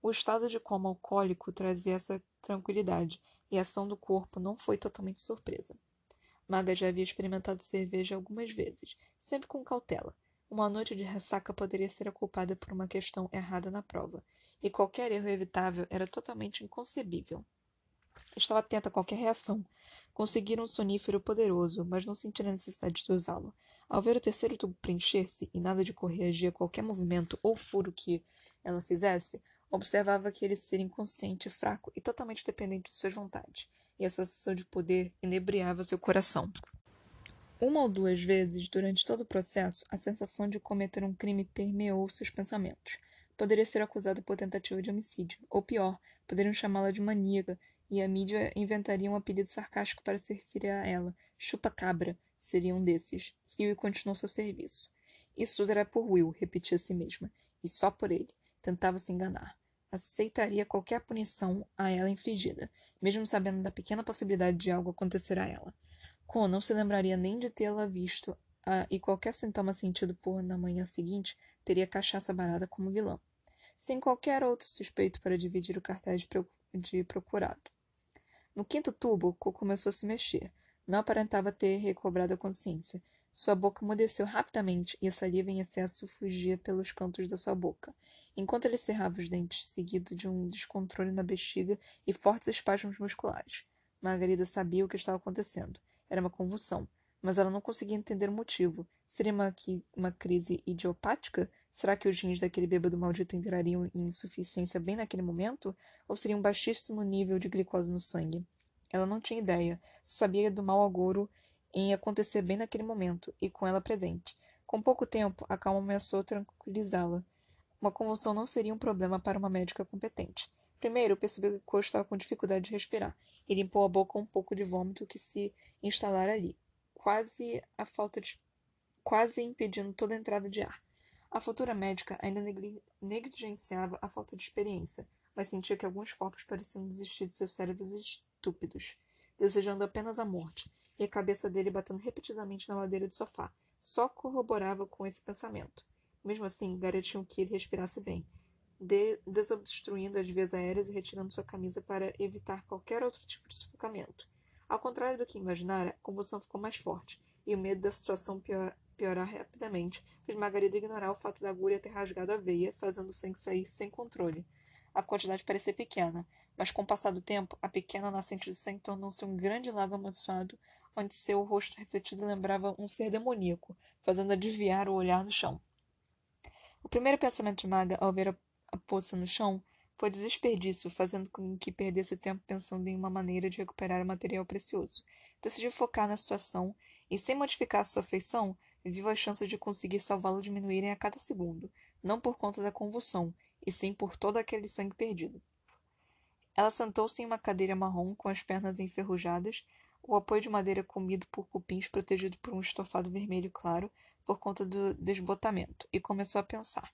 O estado de coma alcoólico trazia essa tranquilidade, e a ação do corpo não foi totalmente surpresa. Maga já havia experimentado cerveja algumas vezes, sempre com cautela, uma noite de ressaca poderia ser culpada por uma questão errada na prova, e qualquer erro evitável era totalmente inconcebível. Estava atenta a qualquer reação. Conseguiram um sonífero poderoso, mas não sentiram a necessidade de usá-lo. Ao ver o terceiro tubo preencher-se e nada de correagir a qualquer movimento ou furo que ela fizesse, observava que ele ser inconsciente, fraco e totalmente dependente de suas vontades, e essa sensação de poder inebriava seu coração. Uma ou duas vezes, durante todo o processo, a sensação de cometer um crime permeou seus pensamentos. Poderia ser acusado por tentativa de homicídio, ou pior, poderiam chamá-la de maníaca, e a mídia inventaria um apelido sarcástico para se referir a ela. Chupa-cabra seria um desses. Huey continuou seu serviço. Isso era por Will, repetia a si mesma, e só por ele. Tentava se enganar. Aceitaria qualquer punição a ela infligida, mesmo sabendo da pequena possibilidade de algo acontecer a ela. Con não se lembraria nem de tê-la visto, ah, e qualquer sintoma sentido por na manhã seguinte teria cachaça barada como vilã, sem qualquer outro suspeito para dividir o cartaz de procurado. No quinto tubo, Co começou a se mexer. Não aparentava ter recobrado a consciência. Sua boca mudeceu rapidamente e a saliva em excesso fugia pelos cantos da sua boca, enquanto ele cerrava os dentes, seguido de um descontrole na bexiga e fortes espasmos musculares. Margarida sabia o que estava acontecendo. Era uma convulsão, mas ela não conseguia entender o motivo. Seria uma, uma crise idiopática? Será que os rins daquele bêbado maldito entrariam em insuficiência bem naquele momento? Ou seria um baixíssimo nível de glicose no sangue? Ela não tinha ideia, só sabia do mau agouro em acontecer bem naquele momento, e com ela presente. Com pouco tempo, a calma ameaçou tranquilizá-la. Uma convulsão não seria um problema para uma médica competente. Primeiro, percebeu que Ko estava com dificuldade de respirar e limpou a boca com um pouco de vômito que se instalara ali, quase a falta de quase impedindo toda a entrada de ar. A futura médica ainda negligenciava a falta de experiência, mas sentia que alguns corpos pareciam desistir de seus cérebros estúpidos, desejando apenas a morte, e a cabeça dele batendo repetidamente na madeira do sofá só corroborava com esse pensamento. Mesmo assim, garantiam que ele respirasse bem, de desobstruindo as vias aéreas e retirando sua camisa para evitar qualquer outro tipo de sufocamento. Ao contrário do que imaginara, a convulsão ficou mais forte, e o medo da situação pior, piorar rapidamente fez Margarida ignorar o fato da agulha ter rasgado a veia, fazendo o sangue sair sem controle. A quantidade parecia pequena, mas com o passar do tempo, a pequena nascente de sangue tornou-se um grande lago amaldiçoado, onde seu rosto refletido lembrava um ser demoníaco, fazendo-a desviar o olhar no chão. O primeiro pensamento de Maga ao ver a poça no chão foi desperdício, fazendo com que perdesse tempo pensando em uma maneira de recuperar o material precioso. Decidiu focar na situação e, sem modificar sua feição, viu as chances de conseguir salvá-lo diminuírem a cada segundo, não por conta da convulsão, e sim por todo aquele sangue perdido. Ela sentou-se em uma cadeira marrom com as pernas enferrujadas, o apoio de madeira comido por cupins protegido por um estofado vermelho claro por conta do desbotamento, e começou a pensar.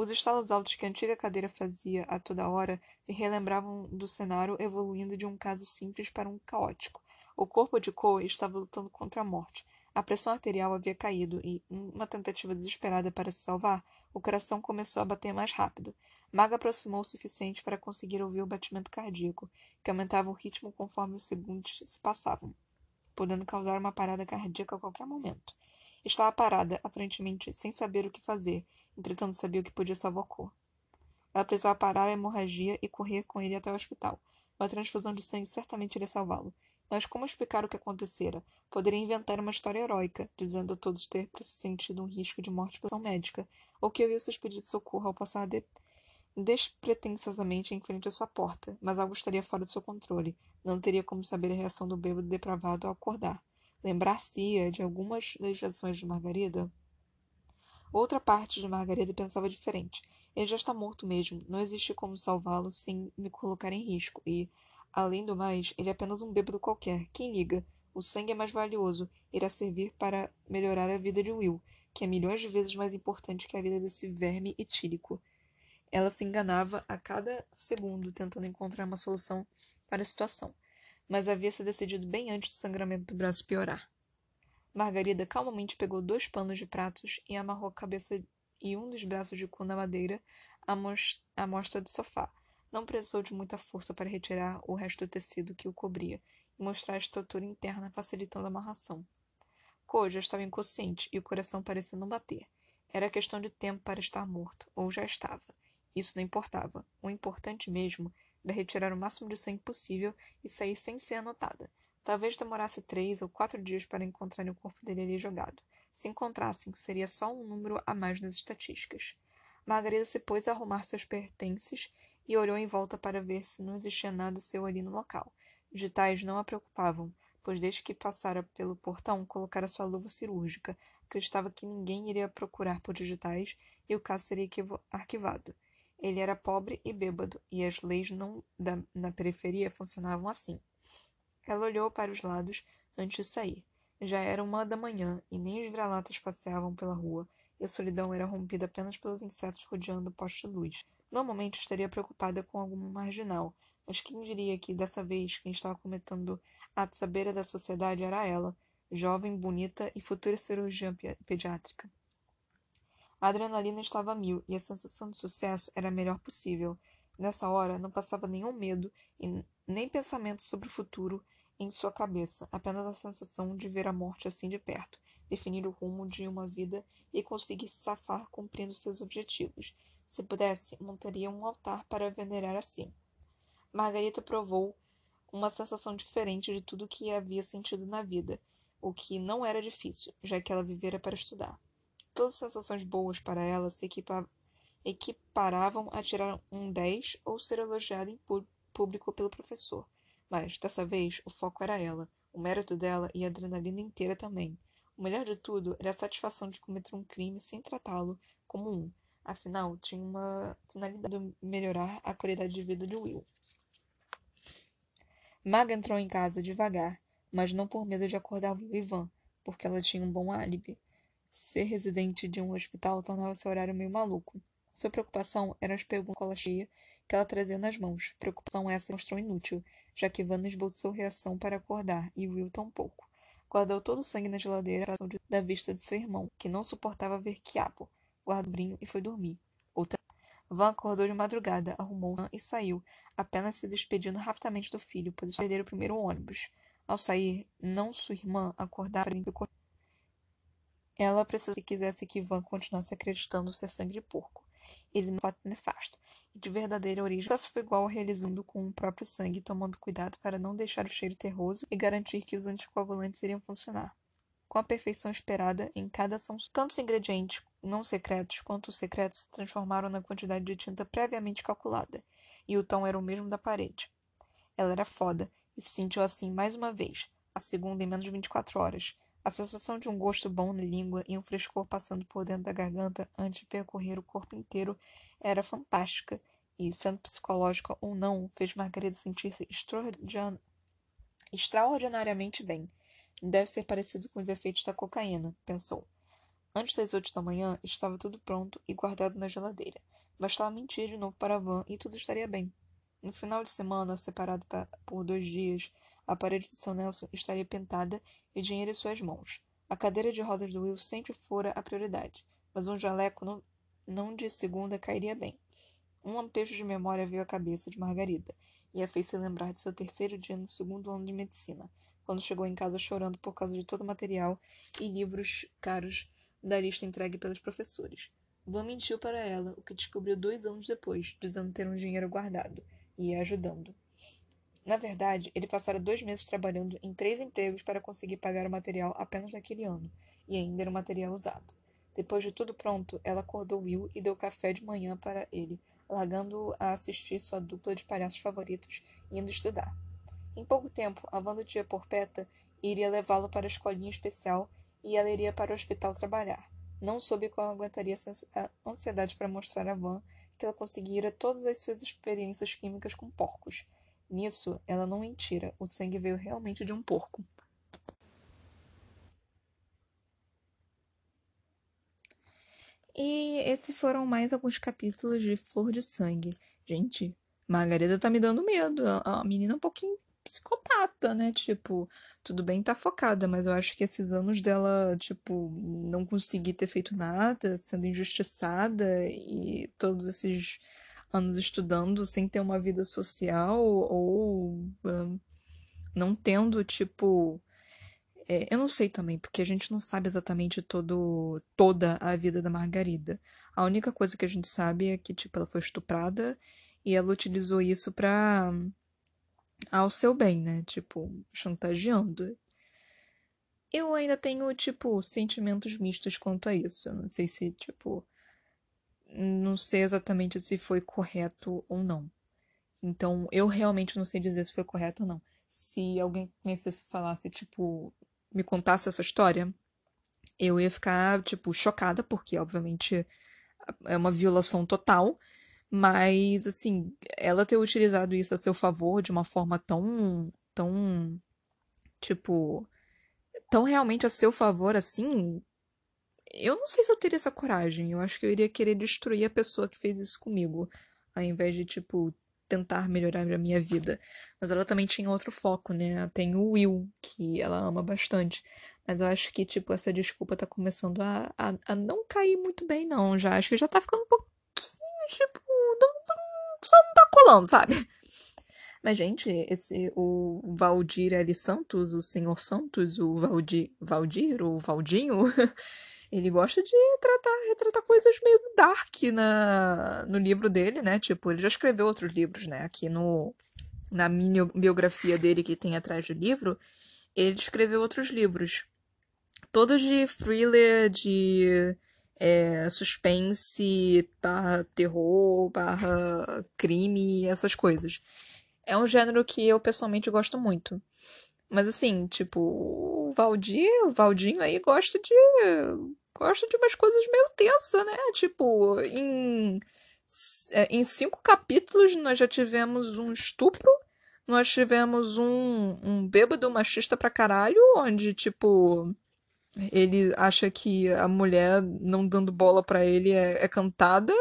Os estalos altos que a antiga cadeira fazia a toda hora lhe relembravam do cenário evoluindo de um caso simples para um caótico. O corpo de Cole estava lutando contra a morte. A pressão arterial havia caído e, numa tentativa desesperada para se salvar, o coração começou a bater mais rápido. Maga aproximou o suficiente para conseguir ouvir o batimento cardíaco, que aumentava o ritmo conforme os segundos se passavam, podendo causar uma parada cardíaca a qualquer momento. Estava parada, aparentemente sem saber o que fazer, entretanto sabia o que podia salvar Cor. Ela precisava parar a hemorragia e correr com ele até o hospital. Uma transfusão de sangue certamente iria salvá-lo. Mas como explicar o que acontecera? Poderia inventar uma história heróica, dizendo a todos ter sentido um risco de morte por médica, ou que havia seus pedidos de socorro ao passar de despretensiosamente em frente à sua porta, mas algo estaria fora de seu controle. Não teria como saber a reação do bêbado depravado ao acordar. Lembrar-se-ia de algumas legislações de Margarida? Outra parte de Margarida pensava diferente. Ele já está morto mesmo. Não existe como salvá-lo sem me colocar em risco. E, além do mais, ele é apenas um bêbado qualquer. Quem liga? O sangue é mais valioso. Irá servir para melhorar a vida de Will, que é milhões de vezes mais importante que a vida desse verme etílico. Ela se enganava a cada segundo tentando encontrar uma solução para a situação, mas havia se decidido bem antes do sangramento do braço piorar. Margarida calmamente pegou dois panos de pratos e amarrou a cabeça e um dos braços de cu na madeira à mostra do sofá. Não precisou de muita força para retirar o resto do tecido que o cobria e mostrar a estrutura interna, facilitando a amarração. Ko já estava inconsciente e o coração parecia não bater. Era questão de tempo para estar morto, ou já estava. Isso não importava. O importante mesmo era retirar o máximo de sangue possível e sair sem ser anotada. Talvez demorasse três ou quatro dias para encontrarem o corpo dele ali jogado. Se encontrassem, seria só um número a mais nas estatísticas. Margarida se pôs a arrumar seus pertences e olhou em volta para ver se não existia nada seu ali no local. Digitais não a preocupavam, pois desde que passara pelo portão colocara sua luva cirúrgica, acreditava que ninguém iria procurar por digitais e o caso seria arquivado. Ele era pobre e bêbado, e as leis não da, na periferia funcionavam assim. Ela olhou para os lados antes de sair. Já era uma da manhã, e nem os vira-latas passeavam pela rua, e a solidão era rompida apenas pelos insetos rodeando o poste de luz. Normalmente estaria preocupada com algum marginal, mas quem diria que dessa vez quem estava cometendo atos à beira da sociedade era ela, jovem, bonita e futura cirurgiã pediátrica. A adrenalina estava a mil e a sensação de sucesso era a melhor possível. Nessa hora, não passava nenhum medo e nem pensamento sobre o futuro em sua cabeça, apenas a sensação de ver a morte assim de perto, definir o rumo de uma vida e conseguir se safar cumprindo seus objetivos. Se pudesse, montaria um altar para venerar assim. Margarita provou uma sensação diferente de tudo que havia sentido na vida, o que não era difícil, já que ela vivera para estudar. Todas as sensações boas para ela se equipa equiparavam a tirar um 10 ou ser elogiada em público pelo professor. Mas, dessa vez, o foco era ela, o mérito dela e a adrenalina inteira também. O melhor de tudo era a satisfação de cometer um crime sem tratá-lo como um. Afinal, tinha uma finalidade de melhorar a qualidade de vida de Will. Maga entrou em casa devagar, mas não por medo de acordar Will e Van, porque ela tinha um bom álibi. Ser residente de um hospital tornava seu horário meio maluco. Sua preocupação eram as perguntas cheia que ela trazia nas mãos. Preocupação essa mostrou inútil, já que Van esboçou reação para acordar e Will tampouco. Guardou todo o sangue na geladeira da vista de seu irmão, que não suportava ver quiabo. Guardou o brinho e foi dormir. Outra Van acordou de madrugada, arrumou e saiu, apenas se despedindo rapidamente do filho, pois perder o primeiro ônibus. Ao sair, não sua irmã acordara ela precisou se quisesse que Van continuasse acreditando ser sangue de porco. Ele não é nefasto, e de verdadeira origem, só foi igual realizando com o próprio sangue, tomando cuidado para não deixar o cheiro terroso e garantir que os anticoagulantes iriam funcionar. Com a perfeição esperada em cada ação, tanto os ingredientes não secretos quanto os secretos se transformaram na quantidade de tinta previamente calculada, e o tom era o mesmo da parede. Ela era foda, e se sentiu assim mais uma vez, a segunda em menos de 24 horas, a sensação de um gosto bom na língua e um frescor passando por dentro da garganta antes de percorrer o corpo inteiro era fantástica e, sendo psicológica ou não, fez Margarida sentir-se extraordinariamente bem. Deve ser parecido com os efeitos da cocaína, pensou. Antes das oito da manhã, estava tudo pronto e guardado na geladeira. Bastava mentir de novo para a van e tudo estaria bem. No final de semana, separado por dois dias, a parede do seu Nelson estaria pintada e dinheiro em suas mãos. A cadeira de rodas do Will sempre fora a prioridade, mas um jaleco não, não de segunda cairia bem. Um lampejo de memória veio à cabeça de Margarida e a fez se lembrar de seu terceiro dia no segundo ano de medicina, quando chegou em casa chorando por causa de todo o material e livros caros da lista entregue pelos professores. Van mentiu para ela, o que descobriu dois anos depois, dizendo ter um dinheiro guardado e ajudando. Na verdade, ele passara dois meses trabalhando em três empregos para conseguir pagar o material apenas naquele ano, e ainda era um material usado. Depois de tudo pronto, ela acordou Will e deu café de manhã para ele, largando-o a assistir sua dupla de palhaços favoritos e indo estudar. Em pouco tempo, a van do tia Porpeta iria levá-lo para a escolinha especial e ela iria para o hospital trabalhar. Não soube qual aguentaria a ansiedade para mostrar a Van que ela conseguira todas as suas experiências químicas com porcos, Nisso, ela não mentira, o sangue veio realmente de um porco. E esses foram mais alguns capítulos de Flor de Sangue. Gente, Margarida tá me dando medo. A menina é um pouquinho psicopata, né? Tipo, tudo bem tá focada, mas eu acho que esses anos dela, tipo, não conseguir ter feito nada, sendo injustiçada e todos esses anos estudando sem ter uma vida social ou um, não tendo, tipo. É, eu não sei também, porque a gente não sabe exatamente todo, toda a vida da Margarida. A única coisa que a gente sabe é que, tipo, ela foi estuprada e ela utilizou isso pra. ao seu bem, né? Tipo, chantageando. Eu ainda tenho, tipo, sentimentos mistos quanto a isso. Eu não sei se, tipo não sei exatamente se foi correto ou não. Então, eu realmente não sei dizer se foi correto ou não. Se alguém conhecesse falasse, tipo, me contasse essa história, eu ia ficar, tipo, chocada, porque, obviamente, é uma violação total. Mas, assim, ela ter utilizado isso a seu favor de uma forma tão. tão. tipo. tão realmente a seu favor assim, eu não sei se eu teria essa coragem. Eu acho que eu iria querer destruir a pessoa que fez isso comigo, ao invés de, tipo, tentar melhorar a minha vida. Mas ela também tinha outro foco, né? Tem o Will, que ela ama bastante. Mas eu acho que, tipo, essa desculpa tá começando a, a, a não cair muito bem, não. Já acho que já tá ficando um pouquinho, tipo, não, não, só não tá colando, sabe? Mas, gente, esse, o Valdir L. Santos, o Senhor Santos, o Valdir, Valdir, o Valdinho, [LAUGHS] ele gosta de tratar, retratar coisas meio dark na, no livro dele, né? Tipo, ele já escreveu outros livros, né? Aqui no, na mini biografia dele que tem atrás do livro, ele escreveu outros livros. Todos de thriller, de é, suspense, barra terror, barra crime, essas coisas. É um gênero que eu pessoalmente gosto muito. Mas assim, tipo, o Valdir, o Valdinho aí gosta de gosta de umas coisas meio tensas, né? Tipo, em, é, em cinco capítulos nós já tivemos um estupro, nós tivemos um, um bêbado machista pra caralho, onde, tipo, ele acha que a mulher não dando bola para ele é, é cantada,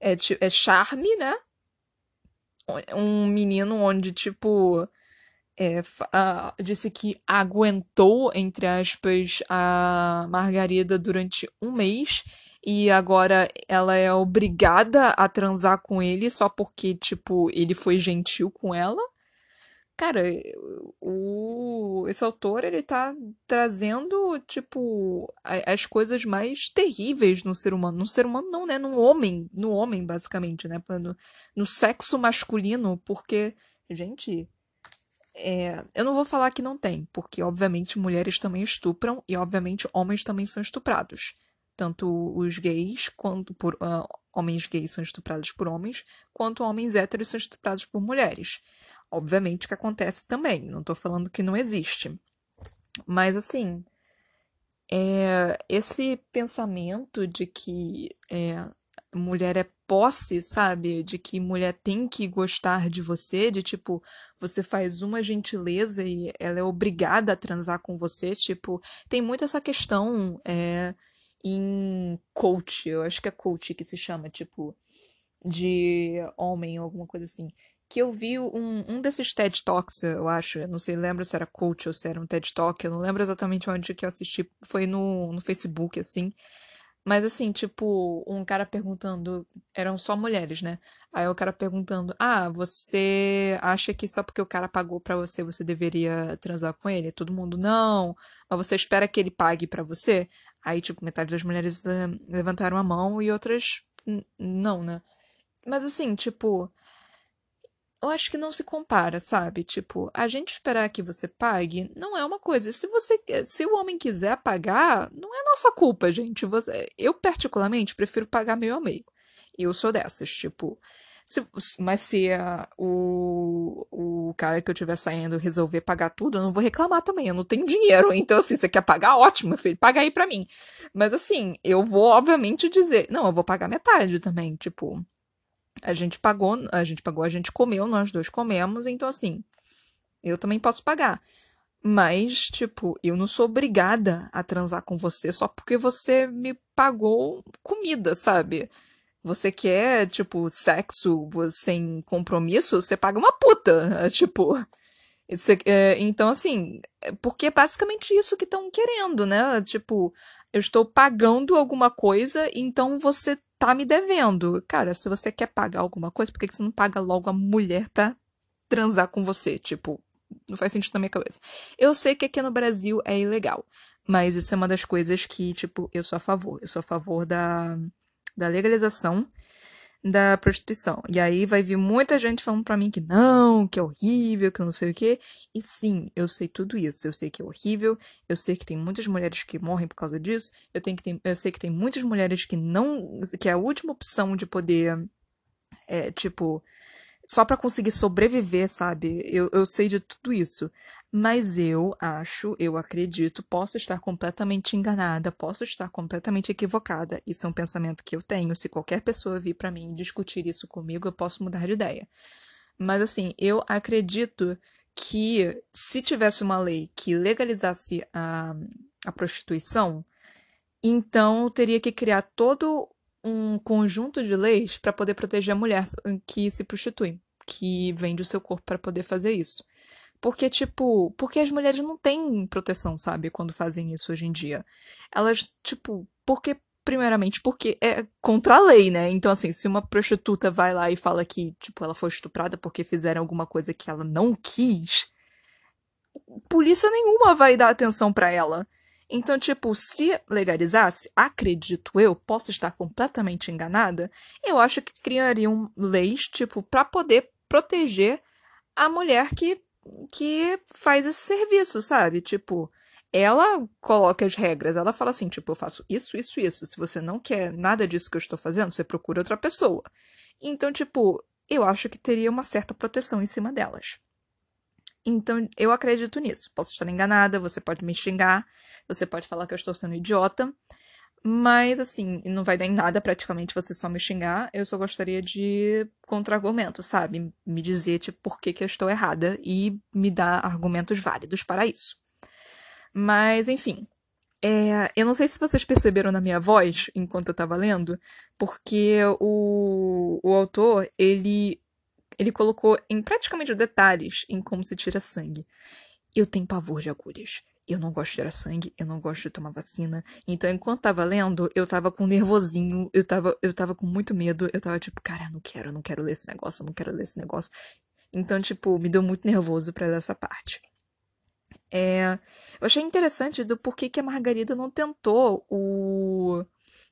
é, é charme, né? Um menino onde, tipo, é, uh, disse que aguentou, entre aspas, a Margarida durante um mês e agora ela é obrigada a transar com ele só porque, tipo, ele foi gentil com ela. Cara, o, esse autor, ele tá trazendo, tipo, as coisas mais terríveis no ser humano. No ser humano não, né? No homem, no homem, basicamente, né? No, no sexo masculino, porque, gente, é, eu não vou falar que não tem, porque obviamente mulheres também estupram e obviamente homens também são estuprados. Tanto os gays, quanto por uh, homens gays são estuprados por homens, quanto homens héteros são estuprados por mulheres. Obviamente que acontece também, não tô falando que não existe. Mas assim, é, esse pensamento de que é, mulher é posse, sabe? De que mulher tem que gostar de você, de tipo, você faz uma gentileza e ela é obrigada a transar com você, tipo, tem muito essa questão é, em coach, eu acho que é coach que se chama, tipo, de homem ou alguma coisa assim. Que eu vi um, um desses TED Talks, eu acho, eu não sei, lembro se era coach ou se era um TED Talk, eu não lembro exatamente onde que eu assisti, foi no, no Facebook, assim, mas assim, tipo, um cara perguntando. Eram só mulheres, né? Aí o cara perguntando: Ah, você acha que só porque o cara pagou pra você, você deveria transar com ele? Todo mundo, não. Mas você espera que ele pague pra você? Aí, tipo, metade das mulheres uh, levantaram a mão e outras não, né? Mas assim, tipo eu acho que não se compara, sabe? Tipo, a gente esperar que você pague não é uma coisa. Se você, se o homem quiser pagar, não é nossa culpa, gente. Você, eu particularmente prefiro pagar meio a meio. Eu sou dessas, tipo, se, mas se a, o, o cara que eu estiver saindo resolver pagar tudo, eu não vou reclamar também. Eu não tenho dinheiro. [LAUGHS] Então, assim, você quer pagar? Ótimo, filho. Paga aí pra mim. Mas, assim, eu vou, obviamente, dizer. Não, eu vou pagar metade também. Tipo, a gente pagou, a gente pagou, a gente comeu, nós dois comemos, então assim, eu também posso pagar. Mas, tipo, eu não sou obrigada a transar com você só porque você me pagou comida, sabe? Você quer, tipo, sexo sem compromisso, você paga uma puta. [LAUGHS] Tipo. É, então, assim, é porque é basicamente isso que estão querendo, né? Tipo, eu estou pagando alguma coisa, então você tá me devendo. Cara, se você quer pagar alguma coisa, por que você não paga logo a mulher pra transar com você? Tipo, não faz sentido na minha cabeça. Eu sei que aqui no Brasil é ilegal, mas isso é uma das coisas que, tipo, eu sou a favor. Eu sou a favor da, da legalização da prostituição. E aí vai vir muita gente falando para mim que não, que é horrível, que não sei o quê. E sim, eu sei tudo isso. Eu sei que é horrível, eu sei que tem muitas mulheres que morrem por causa disso. Eu, tenho que eu sei que tem muitas mulheres que não. que é a última opção de poder. É, tipo. Só para conseguir sobreviver, sabe? Eu, eu sei de tudo isso. Mas eu acho, eu acredito, posso estar completamente enganada, posso estar completamente equivocada. Isso é um pensamento que eu tenho. Se qualquer pessoa vir para mim discutir isso comigo, eu posso mudar de ideia. Mas assim, eu acredito que se tivesse uma lei que legalizasse a, a prostituição, então teria que criar todo um conjunto de leis para poder proteger a mulher que se prostitui, que vende o seu corpo para poder fazer isso. Porque, tipo, porque as mulheres não têm proteção, sabe, quando fazem isso hoje em dia. Elas, tipo, porque, primeiramente, porque é contra a lei, né? Então, assim, se uma prostituta vai lá e fala que, tipo, ela foi estuprada porque fizeram alguma coisa que ela não quis, polícia nenhuma vai dar atenção para ela. Então, tipo, se legalizasse, acredito eu, posso estar completamente enganada, eu acho que criariam leis, tipo, para poder proteger a mulher que que faz esse serviço, sabe? Tipo, ela coloca as regras, ela fala assim, tipo, eu faço isso, isso, isso. Se você não quer nada disso que eu estou fazendo, você procura outra pessoa. Então, tipo, eu acho que teria uma certa proteção em cima delas. Então, eu acredito nisso. Posso estar enganada, você pode me xingar, você pode falar que eu estou sendo idiota, Mas, assim, não vai dar em nada praticamente você só me xingar. Eu só gostaria de contra-argumento, sabe? Me dizer, tipo, por que, que eu estou errada e me dar argumentos válidos para isso. Mas, enfim. É, eu não sei se vocês perceberam na minha voz enquanto eu tava lendo, porque o, o autor, ele, ele colocou em praticamente detalhes em como se tira sangue. Eu tenho pavor de agulhas eu não gosto de tirar sangue, eu não gosto de tomar vacina. Então, enquanto tava lendo, eu tava com nervosinho, eu tava, eu tava com muito medo, eu tava tipo, cara, não quero, não quero ler esse negócio, eu não quero ler esse negócio. Então, tipo, me deu muito nervoso para ler essa parte. É, eu achei interessante do porquê que a Margarida não tentou o,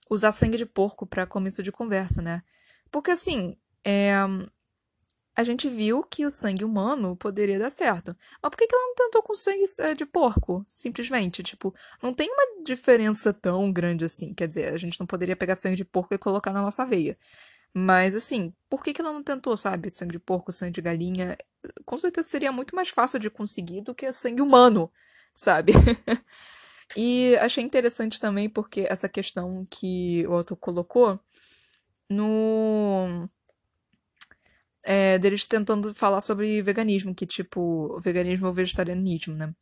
usar sangue de porco para começo de conversa, né? Porque assim, é, a gente viu que o sangue humano poderia dar certo. Mas por que, ela não tentou com sangue eh, de porco? Simplesmente, tipo, não tem uma diferença tão grande assim. Quer dizer, a gente não poderia pegar sangue de porco e colocar na nossa veia. Mas, assim, por que, que ela não tentou, sabe? Sangue de porco, sangue de galinha. Com certeza seria muito mais fácil de conseguir do que sangue humano, sabe? [LAUGHS] e achei interessante também porque essa questão que o autor colocou no é, deles tentando falar sobre veganismo, que, tipo, veganismo ou vegetarianismo, né?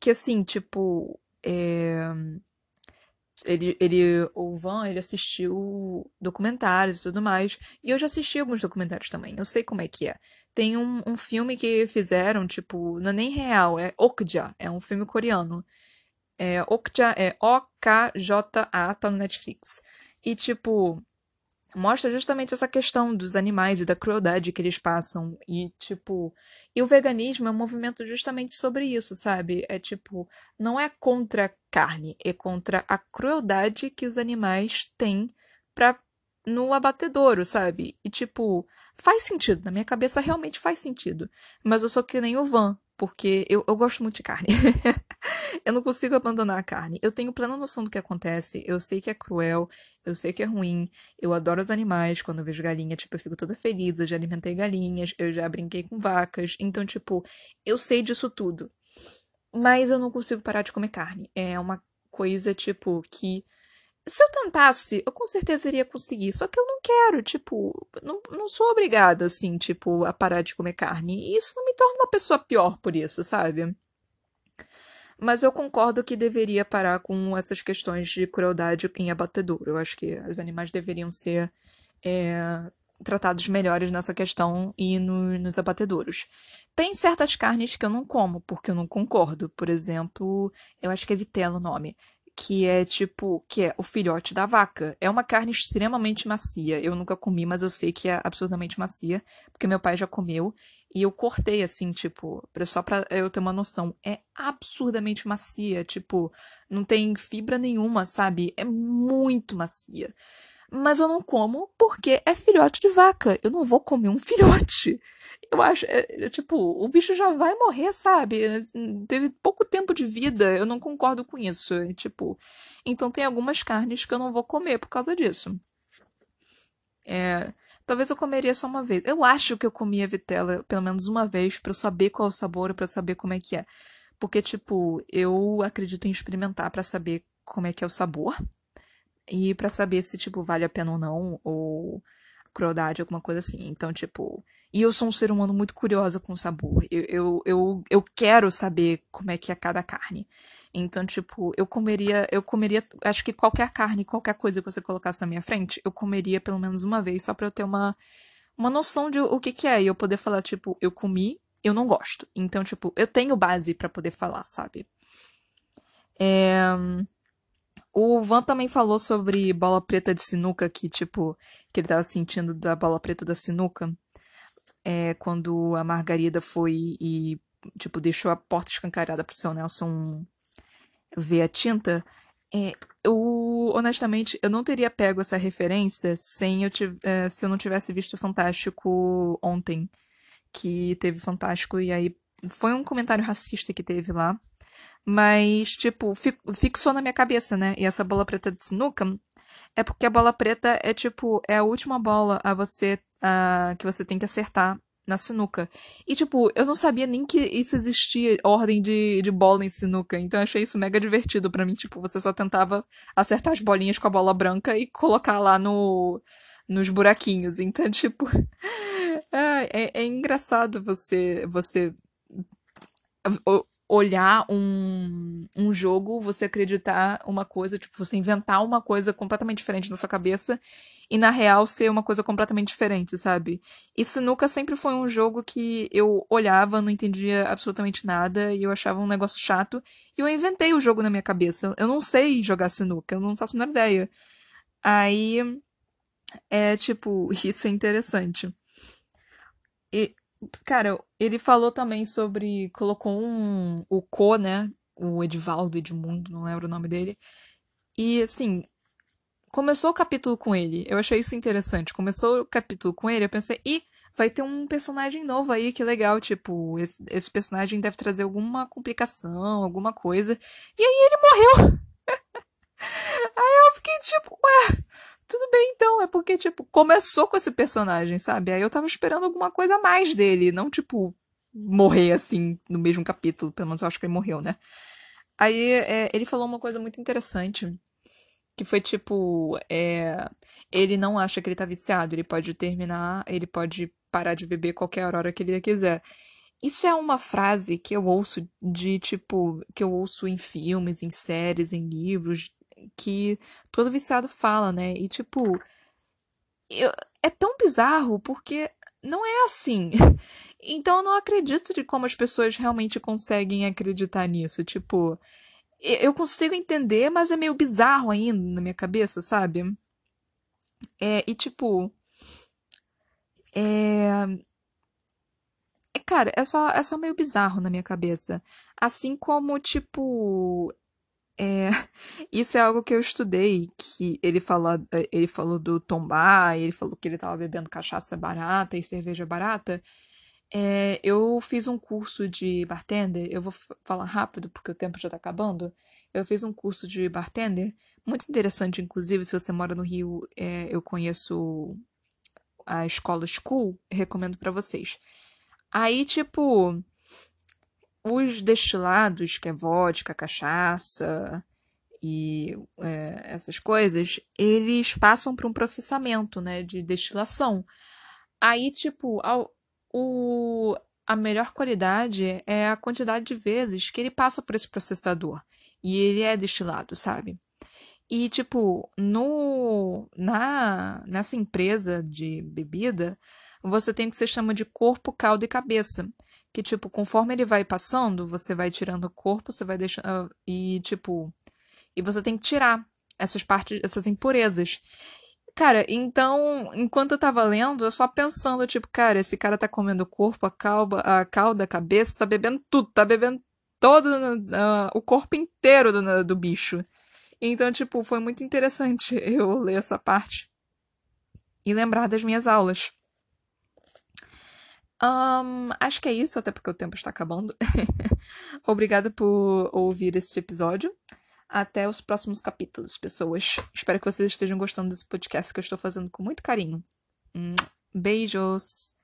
Que, assim, tipo, é... ele, ele, o Van, ele assistiu documentários e tudo mais, e eu já assisti alguns documentários também, eu sei como é que é. Tem um, um filme que fizeram, tipo, não é nem real, é Okja, é um filme coreano. É, Okja é O-K-J-A, tá no Netflix. E, tipo, mostra justamente essa questão dos animais e da crueldade que eles passam. E, tipo. E o veganismo é um movimento justamente sobre isso, sabe? É tipo, não é contra a carne, é contra a crueldade que os animais têm pra, no abatedouro, sabe? E, tipo, faz sentido. Na minha cabeça realmente faz sentido. Mas eu sou que nem o Van, porque eu, eu gosto muito de carne. [LAUGHS] eu não consigo abandonar a carne. Eu tenho plena noção do que acontece. Eu sei que é cruel, eu sei que é ruim. Eu adoro os animais. Quando eu vejo galinha, tipo, eu fico toda feliz. Eu já alimentei galinhas, eu já brinquei com vacas. Então, tipo, eu sei disso tudo. Mas eu não consigo parar de comer carne. É uma coisa, tipo, que. Se eu tentasse, eu com certeza iria conseguir. Só que eu não quero, tipo, não, não sou obrigada, assim, tipo, a parar de comer carne. E isso não me torna uma pessoa pior por isso, sabe? Mas eu concordo que deveria parar com essas questões de crueldade em abatedouro. Eu acho que os animais deveriam ser é, tratados melhores nessa questão e no, nos abatedouros. Tem certas carnes que eu não como, porque eu não concordo. Por exemplo, eu acho que é vitela o nome. Que é tipo, que é o filhote da vaca. É uma carne extremamente macia. Eu nunca comi, mas eu sei que é absurdamente macia, porque meu pai já comeu. E eu cortei assim, tipo, só pra eu ter uma noção. É absurdamente macia, tipo, não tem fibra nenhuma, sabe? É muito macia. Mas eu não como porque é filhote de vaca. Eu não vou comer um [LAUGHS] filhote. Eu acho, é, é, tipo, o bicho já vai morrer, sabe? Teve pouco tempo de vida, eu não concordo com isso. É, tipo, então tem algumas carnes que eu não vou comer por causa disso. É, Talvez eu comeria só uma vez. Eu acho que eu comia vitela pelo menos uma vez para eu saber qual é o sabor, para eu saber como é que é. Porque, tipo, eu acredito em experimentar para saber como é que é o sabor. E para saber se, tipo, vale a pena ou não, ou crueldade, alguma coisa assim. Então, tipo. E eu sou um ser humano muito curiosa com o sabor. Eu, eu, eu, eu quero saber como é que é cada carne. Então, tipo, eu comeria, eu comeria, acho que qualquer carne, qualquer coisa que você colocasse na minha frente, eu comeria pelo menos uma vez, só pra eu ter uma, uma noção de o que que é. E eu poder falar, tipo, eu comi, eu não gosto. Então, tipo, eu tenho base para poder falar, sabe? É... O Van também falou sobre bola preta de sinuca, que, tipo, que ele tava sentindo da bola preta da sinuca. É, quando a Margarida foi e, tipo, deixou a porta escancarada pro seu Nelson ver a tinta, é, eu, honestamente, eu não teria pego essa referência sem eu é, se eu não tivesse visto Fantástico ontem. Que teve Fantástico, e aí foi um comentário racista que teve lá. Mas, tipo, fixou na minha cabeça, né? E essa bola preta de sinuca é porque a bola preta é, tipo, é a última bola a você, a, que você tem que acertar na sinuca. E, tipo, eu não sabia nem que isso existia, ordem de, de bola em sinuca. Então eu achei isso mega divertido para mim. Tipo, você só tentava acertar as bolinhas com a bola branca e colocar lá no, nos buraquinhos. Então, [LAUGHS] tipo. é, é, é engraçado você, você olhar um, um jogo, você acreditar uma coisa, tipo, você inventar uma coisa completamente diferente na sua cabeça e na real ser uma coisa completamente diferente, sabe? Isso nunca sempre foi um jogo que eu olhava, não entendia absolutamente nada e eu achava um negócio chato e eu inventei o jogo na minha cabeça. Eu não sei jogar sinuca, eu não faço a menor ideia. Aí é tipo, [LAUGHS] isso é interessante. E Cara, ele falou também sobre. Colocou um. O Co, né? O Edivaldo Edmundo, não lembro o nome dele. E assim. Começou o capítulo com ele. Eu achei isso interessante. Começou o capítulo com ele, eu pensei, ih, vai ter um personagem novo aí, que legal. Tipo, esse, esse personagem deve trazer alguma complicação, alguma coisa. E aí ele morreu. [LAUGHS] aí eu fiquei tipo, ué, tudo bem, então. É porque, tipo, começou com esse personagem, sabe? Aí eu tava esperando alguma coisa a mais dele. Não, tipo, morrer assim no mesmo capítulo. Pelo menos eu acho que ele morreu, né? Aí é, ele falou uma coisa muito interessante. Que foi tipo. É, ele não acha que ele tá viciado. Ele pode terminar, ele pode parar de beber qualquer hora que ele quiser. Isso é uma frase que eu ouço de tipo. que eu ouço em filmes, em séries, em livros, que todo viciado fala, né? E tipo, eu, é tão bizarro porque não é assim. [LAUGHS] Então eu não acredito de como as pessoas realmente conseguem acreditar nisso. Tipo, eu consigo entender, mas é meio bizarro ainda na minha cabeça, sabe? É, e tipo. É. é cara, é só, é só meio bizarro na minha cabeça. Assim como, tipo, é, [LAUGHS] isso é algo que eu estudei, que ele, fala, ele falou do tombar, ele falou que ele estava bebendo cachaça barata e cerveja barata. É, eu fiz um curso de bartender, eu vou falar rápido porque o tempo já está acabando. Eu fiz um curso de bartender, muito interessante, inclusive, se você mora no Rio, é, eu conheço a escola School, recomendo para vocês. Aí, tipo, os destilados, que é vodka, cachaça e é, essas coisas, eles passam por um processamento, né, de destilação. Aí, tipo, o, a melhor qualidade é a quantidade de vezes que ele passa por esse processador. E ele é destilado, sabe? E, tipo, no, na, nessa empresa de bebida, você tem o que se chama de corpo, caldo e cabeça que, tipo, conforme ele vai passando, você vai tirando o corpo, você vai deixando. Ah, e, tipo. E você tem que tirar essas partes, essas impurezas. Cara, então, enquanto eu tava lendo, eu só pensando, tipo, cara, esse cara tá comendo o corpo, a calda, a cauda, a cabeça, tá bebendo tudo, tá bebendo todo uh, o corpo inteiro do, do bicho. Então, tipo, foi muito interessante [LAUGHS] eu ler essa parte e lembrar das minhas aulas. Um, acho que é isso, até porque o tempo está acabando. [LAUGHS] Obrigada por ouvir este episódio. Até os próximos capítulos, pessoas. Espero que vocês estejam gostando desse podcast que eu estou fazendo com muito carinho. Beijos!